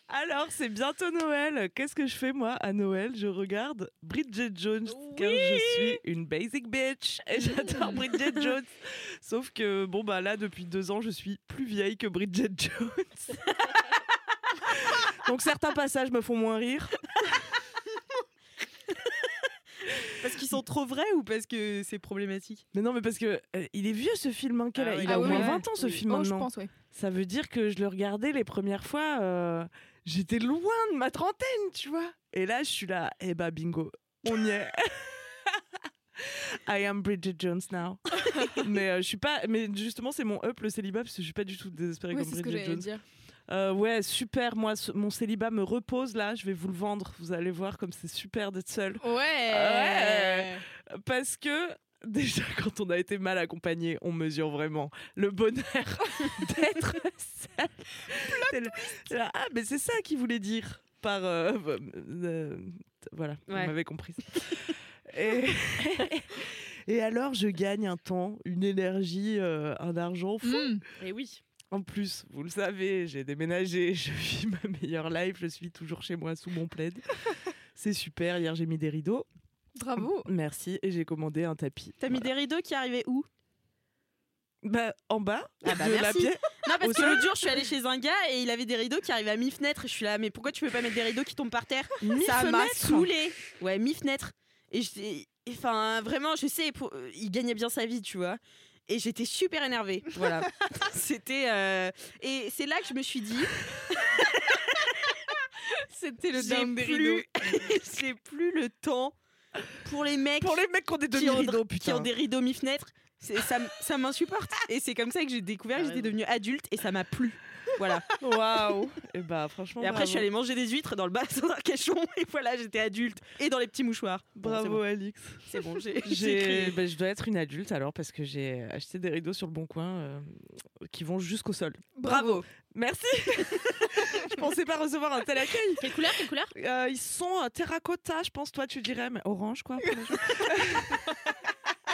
Alors, c'est bientôt Noël. Qu'est-ce que je fais moi à Noël? Je regarde Bridget Jones car je suis une basic bitch et j'adore Bridget Jones. Sauf que bon bah là depuis deux ans, je suis plus vieille que Bridget Jones. donc certains passages me font moins rire. Parce qu'ils sont trop vrais ou parce que c'est problématique? Mais non, mais parce que euh, il est vieux ce film. hein, quel Ah il a Ah au moins ouais. 20 ans ce film Oh, je maintenant. pense, ouais. Ça veut dire que je le regardais les premières fois, euh, j'étais loin de ma trentaine, tu vois. Et là, je suis là, eh bah bingo, on y est. I am Bridget Jones now. mais euh, je suis pas, mais justement c'est mon up le célibat parce que je suis pas du tout désespérée comme c'est ce que Bridget j'allais Jones. dire. Euh, ouais, super. Moi, ce- mon célibat me repose là. Je vais vous le vendre. Vous allez voir comme c'est super d'être seul. Ouais. Ouais. Parce que déjà, quand on a été mal accompagné, on mesure vraiment le bonheur d'être seul. Là- ah, mais c'est ça qu'il voulait dire par. euh, euh, voilà, Ouais. vous m'avez compris. Et, et alors, je gagne un temps, une énergie, euh, un argent fou. Mm. Et oui. En plus, vous le savez, j'ai déménagé, je vis ma meilleure life, je suis toujours chez moi sous mon plaid. C'est super, hier j'ai mis des rideaux. Bravo. Merci, et j'ai commandé un tapis. T'as mis des rideaux qui arrivaient où? Bah, en bas Ah bah de la merci. pièce. Non, parce que l'autre jour, je suis allée chez un gars et il avait des rideaux qui arrivaient à mi-fenêtre. Je suis là, mais pourquoi tu peux pas mettre des rideaux qui tombent par terre? Ça m'a saoulé. Ouais, mi-fenêtre. Et enfin, vraiment, je sais, pour... euh, il gagnait bien sa vie, tu vois. Et j'étais super énervée. Voilà. C'était. euh, Et c'est là que je me suis dit. C'était le j'ai plus, j'ai plus le temps pour les mecs Pour les mecs qui ont des qui demi-rideaux, qui putain. ont des rideaux mi-fenêtre. Ça, ça m'insupporte. Et c'est comme ça que j'ai découvert que j'étais devenue adulte et ça m'a plu. Voilà. Waouh. Et bah franchement. Et après, je suis bravo. allée manger des huîtres dans le bassin d'Arcachon et voilà, j'étais adulte. Et dans les petits mouchoirs. Bravo bon. Alix. C'est bon, j'ai bah, je dois être une adulte alors parce que j'ai acheté des rideaux sur le bon coin euh, qui vont jusqu'au sol. Bravo. Merci. je pensais pas recevoir un tel accueil. Quelle couleur Quelle couleur? Euh, ils sont euh, terracotta, je pense. Toi, tu dirais, mais orange quoi.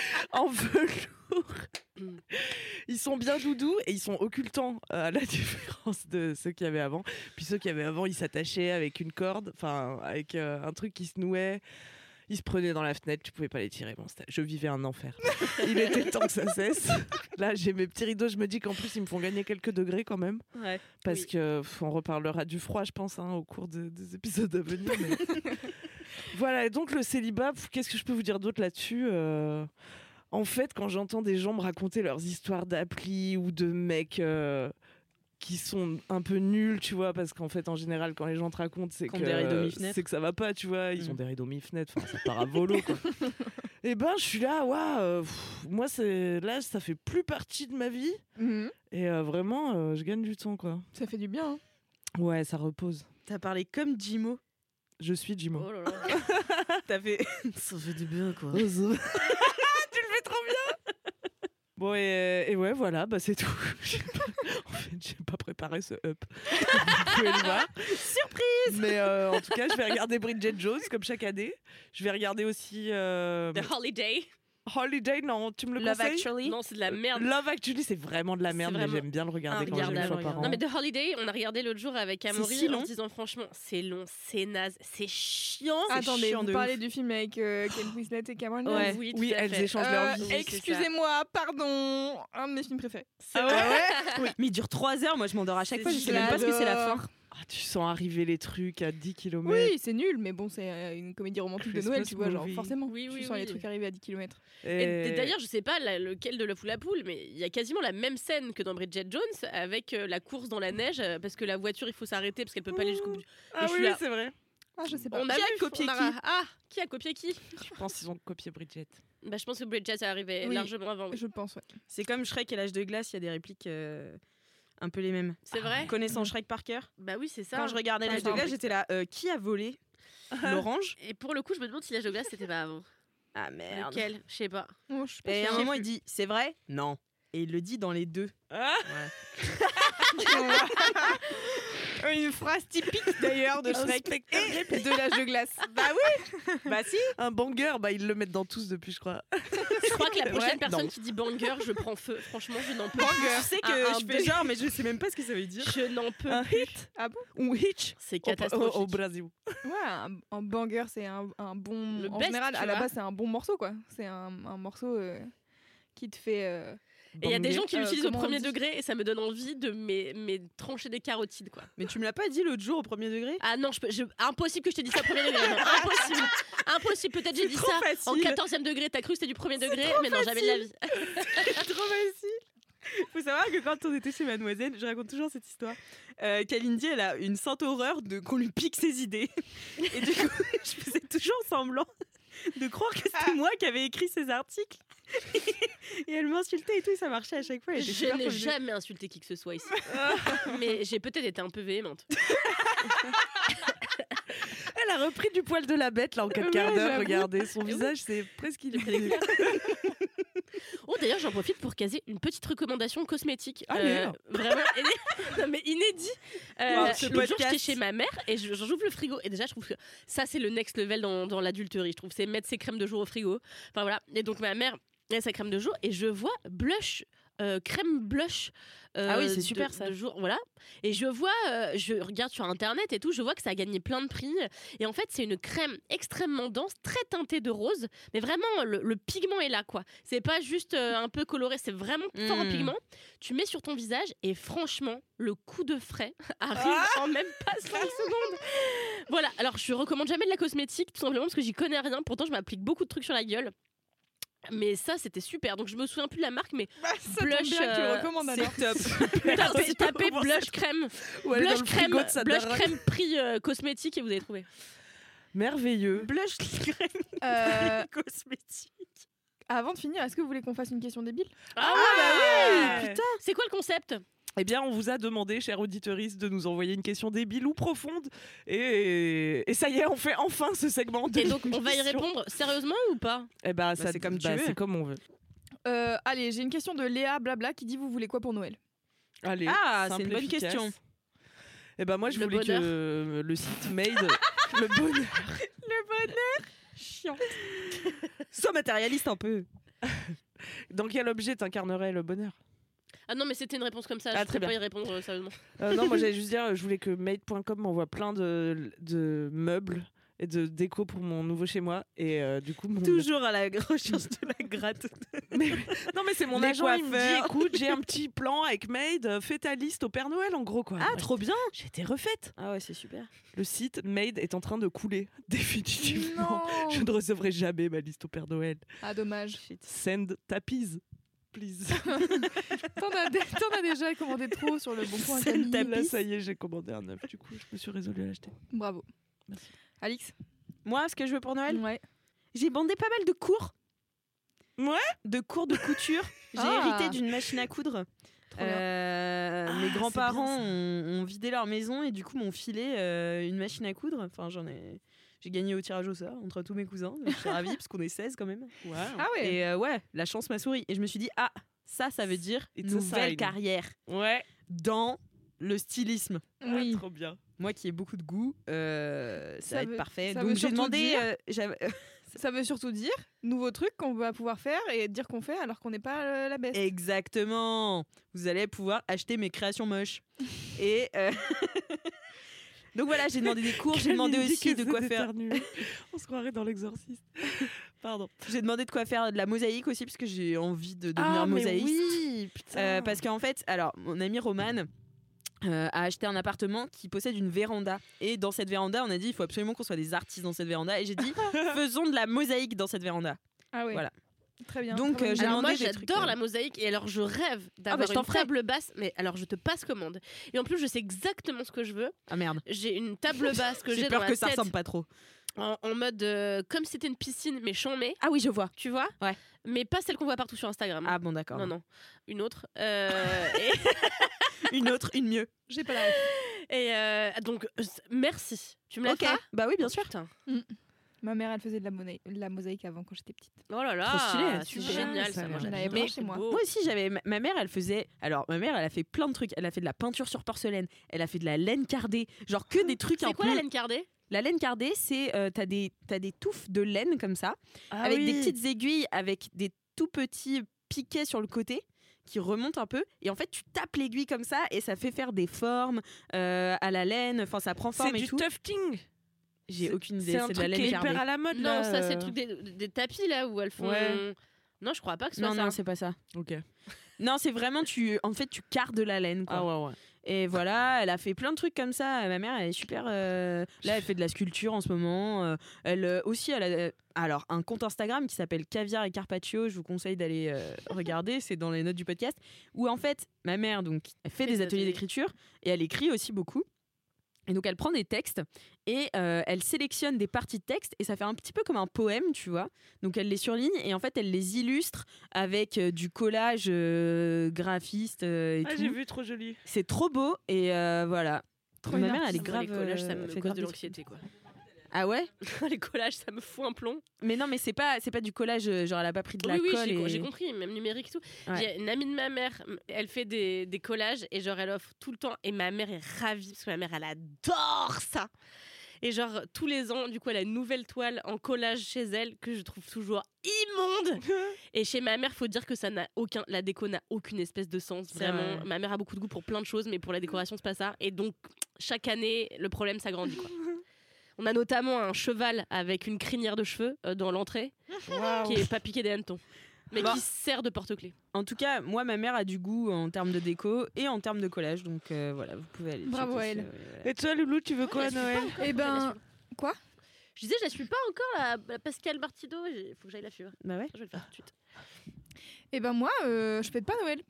en velours. Ils sont bien doudous et ils sont occultants euh, à la différence de ceux qu'il y avait avant. Puis ceux qu'il y avait avant, ils s'attachaient avec une corde, enfin avec euh, un truc qui se nouait. Ils se prenaient dans la fenêtre, tu pouvais pas les tirer. Bon, je vivais un enfer. Il était temps que ça cesse. Là, j'ai mes petits rideaux. Je me dis qu'en plus, ils me font gagner quelques degrés quand même. Ouais. Parce Oui. que pff, on reparlera du froid, je pense, hein, au cours de- des épisodes à venir. mais- voilà, et donc le célibat, qu'est-ce que je peux vous dire d'autre là-dessus Euh, En fait, quand j'entends des gens me raconter leurs histoires d'appli ou de mecs euh, qui sont un peu nuls, tu vois, parce qu'en fait, en général, quand les gens te racontent, c'est que, mi-fenêtre. c'est que ça va pas, tu vois. Ils Mm. ont des rideaux mi-fenêtre, enfin, ça part à volo, quoi. Et ben, je suis là, waouh, euh, pff, moi, c'est là, ça fait plus partie de ma vie. Mhm. Et euh, vraiment, euh, je gagne du temps, quoi. Ça fait du bien. hein. Ouais, ça repose. T'as parlé comme Jimo. Je suis Jimo. Oh là là. T'as fait. ça fait du bien, quoi. tu le fais trop bien Bon, et, et ouais, voilà, bah c'est tout. En fait, j'ai pas préparé ce up. Vous pouvez le voir. Surprise Mais euh, en tout cas, je vais regarder Bridget Jones comme chaque année. Je vais regarder aussi euh, The Holiday. Holiday. Non, tu me le Love conseilles Actually? Non, c'est de la merde. Love Actually, c'est vraiment de la merde, mais vraiment j'aime bien le regarder quand une fois par an. Non mais The Holiday, on a regardé l'autre jour avec Amaury si en se disant franchement, c'est long, c'est naze, c'est chiant. Attendez, chiant vous parlez du film avec euh, Kate Winslet et Cameron. Diaz Oui, oui, tout à elles fait. échangent Euh, leur vie. Excusez-moi, pardon, un de mes films préférés. Ah ouais Oui. Mais il dure 3 heures, moi je m'endors à chaque fois, je sais même pas ce que c'est la fin. Ah, tu sens arriver les trucs à 10 km. Oui, c'est nul, mais bon, c'est euh, une comédie romantique de Noël, tu vois, genre forcément. Oui, oui, tu sens les trucs arriver à 10 km. Et d'ailleurs, je sais pas la- lequel de la poule à poule, mais il y a quasiment la même scène que dans Bridget Jones avec euh, la course dans la neige euh, parce que la voiture il faut s'arrêter parce qu'elle peut pas aller jusqu'au bout. ah oui, c'est vrai. Ah, je sais pas. On a Qui a vu, copié on a- qui Ah, qui a copié qui? Je pense qu'ils ont copié Bridget. Bah je pense que Bridget est arrivé Oui. largement avant. oui. Je pense, ouais. C'est comme Shrek et l'âge de glace, il y a des répliques euh, un peu les mêmes. C'est vrai Connaissant Shrek par cœur, Bah oui, c'est ça. quand je regardais l'âge de glace, j'étais là, euh, qui a volé l'orange? Et pour le coup, je me demande si l'âge de glace c'était pas avant. Ah merde. Lequel? Je sais pas. Oh, je sais pas Et à un moment, il dit C'est vrai? Non. Et il le dit dans les deux. Ah Ouais. Une phrase typique d'ailleurs de Shrek. plus. de l'âge de glace. Bah oui Bah si Un banger, bah ils le mettent dans tous depuis, je crois. Je crois que la prochaine Ouais, personne non. qui dit banger, je prends feu. Franchement, je n'en peux Tu plus. sais que Un- un je fais genre, mais je sais même pas ce que ça veut dire. Je n'en peux Un plus. hit Ah bon Ou hitch C'est au, au, catastrophique. au Brésil. Ouais, un, un banger, c'est un, un bon. Le en best, général, tu à la base, c'est un bon morceau, quoi. C'est un, un morceau euh, qui te fait. euh, Et il y a des gens qui Euh, l'utilisent au premier degré et ça me donne envie de mes trancher des carotides quoi. Mais tu me l'as pas dit l'autre jour au premier degré? Ah non, je peux, je- impossible que je t'ai dit ça au premier degré. non. Impossible. Impossible. Peut-être j'ai dit ça en facile. 14e degré. T'as cru que c'était du premier degré, mais non, jamais de la vie. C'est trop facile. Faut savoir que quand on était chez Mademoiselle, je raconte toujours cette histoire. Euh, Kalindi, elle a une sainte horreur de qu'on lui pique ses idées. Et du coup, je faisais toujours semblant de croire que c'était moi qui avais écrit ces articles. et elle m'insultait et tout, et ça marchait à chaque fois. Je n'ai jamais insulté qui que ce soit ici. mais j'ai peut-être été un peu véhémente. Elle a repris du poil de la bête là en quatre Ouais, quarts d'heure. Regardez, son visage c'est presque illuminé. Oh, d'ailleurs, j'en profite pour caser une petite recommandation cosmétique. Euh, Allez. vraiment non, mais inédit. Euh, ce L'autre jour, j'étais chez ma mère et j'ouvre le frigo. Et déjà, je trouve que ça, c'est le next level dans, dans l'adulterie. Je trouve c'est mettre ses crèmes de jour au frigo. Enfin voilà. Et donc, ma mère a sa crème de jour et je vois blush. euh, crème blush euh, Ah oui, c'est de- super, ça. de jour voilà et je vois euh, je regarde sur internet et tout je vois que ça a gagné plein de prix et en fait c'est une crème extrêmement dense très teintée de rose mais vraiment le, le pigment est là quoi c'est pas juste un peu coloré c'est vraiment fort en Mm. pigment tu mets sur ton visage et franchement le coup de frais arrive en même pas 5 secondes voilà alors je recommande jamais de la cosmétique tout simplement parce que j'y connais rien pourtant je m'applique beaucoup de trucs sur la gueule Mais ça, c'était super. Donc je me souviens plus de la marque, mais Bah, blush. bien euh, recommandes alors. tapez, tapez blush crème. Blush crème, blush crème prix euh, cosmétique et vous avez trouvé. Merveilleux. Blush crème Euh, cosmétique. avant de finir, est-ce que vous voulez qu'on fasse une question débile? Ah, bah oui, putain. C'est quoi le concept? Eh bien, on vous a demandé, chers auditeuristes, de nous envoyer une question débile ou profonde. Et, et ça y est, on fait enfin ce segment de Et donc on va y répondre sérieusement ou pas? Eh ben, ça, c'est comme tu bah, veux. C'est comme on veut. Euh, Allez, j'ai une question de Léa Blabla qui dit Vous voulez quoi pour Noël? Allez, Ah, c'est simple, une bonne efficace. question. Eh ben moi, je Le voulais bonheur. que le site Made, le bonheur, Chiant. Sois matérialiste un peu. dans quel objet t'incarnerais le bonheur? Ah non mais c'était une réponse comme ça, Ah, je très peux pas bien. y répondre euh, sérieusement. Euh, Non, moi j'allais juste dire, je voulais que Made.com m'envoie plein de, de meubles et de déco pour mon nouveau chez moi. Et euh, du coup, mon... Toujours à la recherche de la gratte. Non, mais c'est mon Les agent, il me coiffeurs. dit écoute, j'ai un petit plan avec Made, euh, fais ta liste au Père Noël en gros quoi. Ah, trop bien. J'ai été refaite. Ah ouais, c'est super. Le site Made est en train de couler, définitivement. Non. Je ne recevrai jamais ma liste au Père Noël. Ah, dommage. Send tapis, please. T'en as, dé- t'en as déjà commandé trop sur le bon coin, C'est Camille. le Là, ça y est, j'ai commandé un œuf. Du coup, je me suis résolue à l'acheter. Bravo. Merci. Alix Moi, ce que je veux pour Noël, Ouais. j'ai bandé pas mal de cours. Ouais De cours de couture. J'ai Ah. hérité d'une machine à coudre. Trop bien. Euh, Ah, mes grands-parents ont vidé leur maison et du coup m'ont filé euh, une machine à coudre. Enfin, j'en ai. J'ai gagné au tirage au sort entre tous mes cousins. Je suis ravie parce qu'on est 16 quand même. Ah ouais Et euh, ouais, la chance m'a souri. Et je me suis dit, ah, ça, ça veut dire It's a nouvelle carrière Ouais. dans le stylisme. Oui. Ah, trop bien. Moi qui ai beaucoup de goût, euh, ça, Ça va être parfait. ça Donc veut j'ai surtout demandé. dire- euh, Ça veut surtout dire nouveau truc qu'on va pouvoir faire et dire qu'on fait alors qu'on n'est pas euh, la best. Exactement. Vous allez pouvoir acheter mes créations moches. Et euh, donc voilà, j'ai demandé des cours, j'ai demandé aussi de quoi faire. On se croirait dans l'exorciste. Pardon. J'ai demandé de quoi faire de la mosaïque aussi parce que j'ai envie de devenir ah, mais mosaïste. oui, putain. Euh, parce qu'en fait, alors mon ami Roman. euh, a acheté un appartement qui possède une véranda et dans cette véranda on a dit il faut absolument qu'on soit des artistes dans cette véranda et j'ai dit faisons de la mosaïque dans cette véranda Ah ouais. Voilà. Très bien. Donc, euh, j'ai. Alors moi demandé des trucs, j'adore euh. la mosaïque et alors je rêve bah, d'avoir je t'en une ferai. table basse mais alors je te passe commande. Et en plus je sais exactement ce que je veux. Ah merde. J'ai une table basse que j'ai j'ai dans peur la que ça tête. ressemble pas trop. En, en mode euh, comme si c'était une piscine mais chambée ah oui je vois. Tu vois? Ouais. mais pas celle qu'on voit partout sur Instagram. Ah bon d'accord. Non non. Une autre Euh, et, une autre une mieux. J'ai pas la ref. et, euh, donc euh, merci. Tu me la ok. bah oui bien sûr. Putain. Ma mère, elle faisait de la, monnaie- de la mosaïque avant quand j'étais petite. oh là là c'est génial ça moi Mais c'est chez moi. Moi aussi, j'avais ma mère, elle faisait. Alors, ma mère, elle a fait plein de trucs. Elle a fait de la peinture sur porcelaine. Elle a fait de la laine cardée. Genre que des trucs un c'est quoi peu. la laine cardée? La laine cardée, c'est euh, t'as des t'as des touffes de laine comme ça, Ah avec des petites aiguilles, avec des tout petits piquets sur le côté qui remontent un peu et en fait tu tapes l'aiguille comme ça et ça fait faire des formes euh, à la laine enfin ça prend C'est forme et du tout tufting. J'ai C'est- aucune idée C'est un c'est de la truc qui laine est hyper à la mode. non là, ça c'est euh. le truc des, des tapis là où elles font Ouais. non je crois pas que ce soit non ça non c'est pas ça Ok. non c'est vraiment tu en fait tu cardes la laine quoi. Ah ouais, ouais. Et voilà, elle a fait plein de trucs comme ça. Ma mère, elle est super. euh, Là, elle fait de la sculpture en ce moment. Euh, Elle euh, aussi, elle a alors un compte Instagram qui s'appelle Caviar et Carpaccio. Je vous conseille d'aller euh, regarder. C'est dans les notes du podcast. Où en fait, ma mère donc elle fait des ateliers d'écriture et elle écrit aussi beaucoup. Et donc elle prend des textes et euh, elle sélectionne des parties de texte et ça fait un petit peu comme un poème, tu vois. Donc elle les surligne et en fait elle les illustre avec euh, du collage euh, graphiste euh, et Ah, j'ai vu, trop joli. C'est trop beau et euh, voilà. Trop Ma mère, elle est grave. les collages ça me fait cause de l'anxiété quoi. Ah ouais? Les collages ça me fout un plomb Mais non, mais c'est pas, c'est pas du collage. Genre, elle a pas pris de la oui, oui, colle. j'ai et... j'ai compris, même numérique et tout. Ouais. J'ai une amie de ma mère, elle fait des, des collages et genre elle offre tout le temps. Et ma mère est ravie parce que ma mère elle adore ça. Et genre tous les ans, du coup, elle a une nouvelle toile en collage chez elle que je trouve toujours immonde. et chez ma mère, faut dire que ça n'a aucun, la déco n'a aucune espèce de sens. Vraiment, Ouais. ma mère a beaucoup de goût pour plein de choses, mais pour la décoration c'est pas ça. Et donc chaque année, le problème s'agrandit. On a notamment un cheval avec une crinière de cheveux euh, dans l'entrée qui est pas piqué des hannetons, mais Bah. qui sert de porte-clés. En tout cas, moi, ma mère a du goût en termes de déco et en termes de collage. Donc euh, voilà, vous pouvez aller. Bravo à elle. sur- voilà. Et toi, Loulou, tu veux quoi à Noël Eh ben, quoi? Je disais, je la suis pas encore, la, la Pascal Martino. Il faut que j'aille la suivre. Bah ouais. Je vais le faire tout de suite. Et ben moi, euh, je fête pas Noël.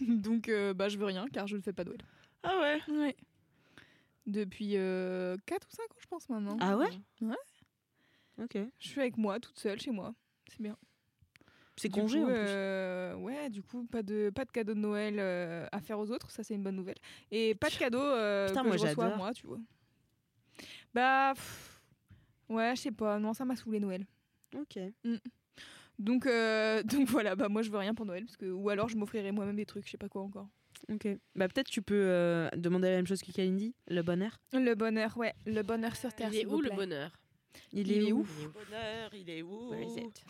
Donc euh, bah je veux rien car je ne fais pas Noël. Ah ouais? Ouais. Depuis 4 ou 5 ans, je pense maintenant. Ah ouais? Ouais. Ok. Je suis avec moi, toute seule chez moi. C'est bien. C'est congé coup, en plus. euh, ouais, du coup, pas de, pas de cadeau de Noël euh, à faire aux autres, ça c'est une bonne nouvelle. Et pas de cadeau euh, Putain, que moi, je reçois j'adore. moi, tu vois. Bah, pff, ouais, je sais pas, non, ça m'a saoulé Noël. Ok. Donc, euh, donc voilà, bah moi je veux rien pour Noël, parce que, ou alors je m'offrirai moi-même des trucs, je sais pas quoi encore. Ok. Bah peut-être tu peux euh, demander la même chose que Kalindi, le bonheur. Le bonheur, ouais, le bonheur sur Terre. Il est où vous le bonheur? Il, Il est où bonheur, il est où? It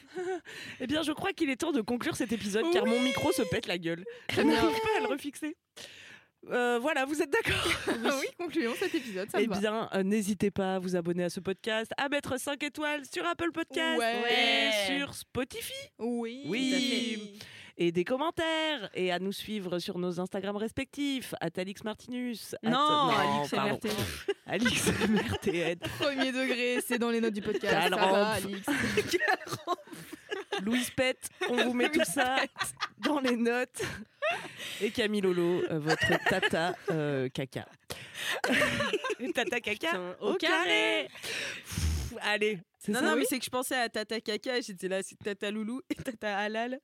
Eh bien, je crois qu'il est temps de conclure cet épisode car mon micro se pète la gueule. Je n'arrive pas à le refixer. Euh, voilà, vous êtes d'accord? Ah oui, concluons cet épisode, ça Eh me bien, euh, n'hésitez pas à vous abonner à ce podcast, à mettre 5 étoiles sur Apple Podcast Ouais. et sur Spotify. Oui. Oui. Et des commentaires et à nous suivre sur nos Instagram respectifs, at Alix Martinus. at- Non, Alix. MRTN. Alix MRTN. Premier degré, c'est dans les notes du podcast. Ça va, Alix. Louise Pette, on vous met tout ça dans les notes. Et Camille Lolo, euh, votre tata euh, caca. tata caca Putain, au carré. Pff, Allez, Non, ça non, oui mais c'est que je pensais à Tata et j'étais là, c'est Tata Loulou et Tata Halal.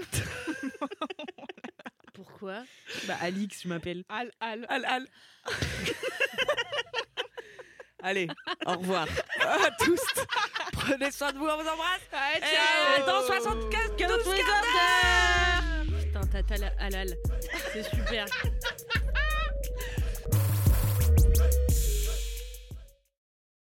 Pourquoi? Bah, Alix, je m'appelle. Al, al. Al, al. Allez, au revoir à tous. Prenez soin de vous, on vous embrasse. Et dans 75 12 quarts d'heure. Putain, tata la- halal. C'est super.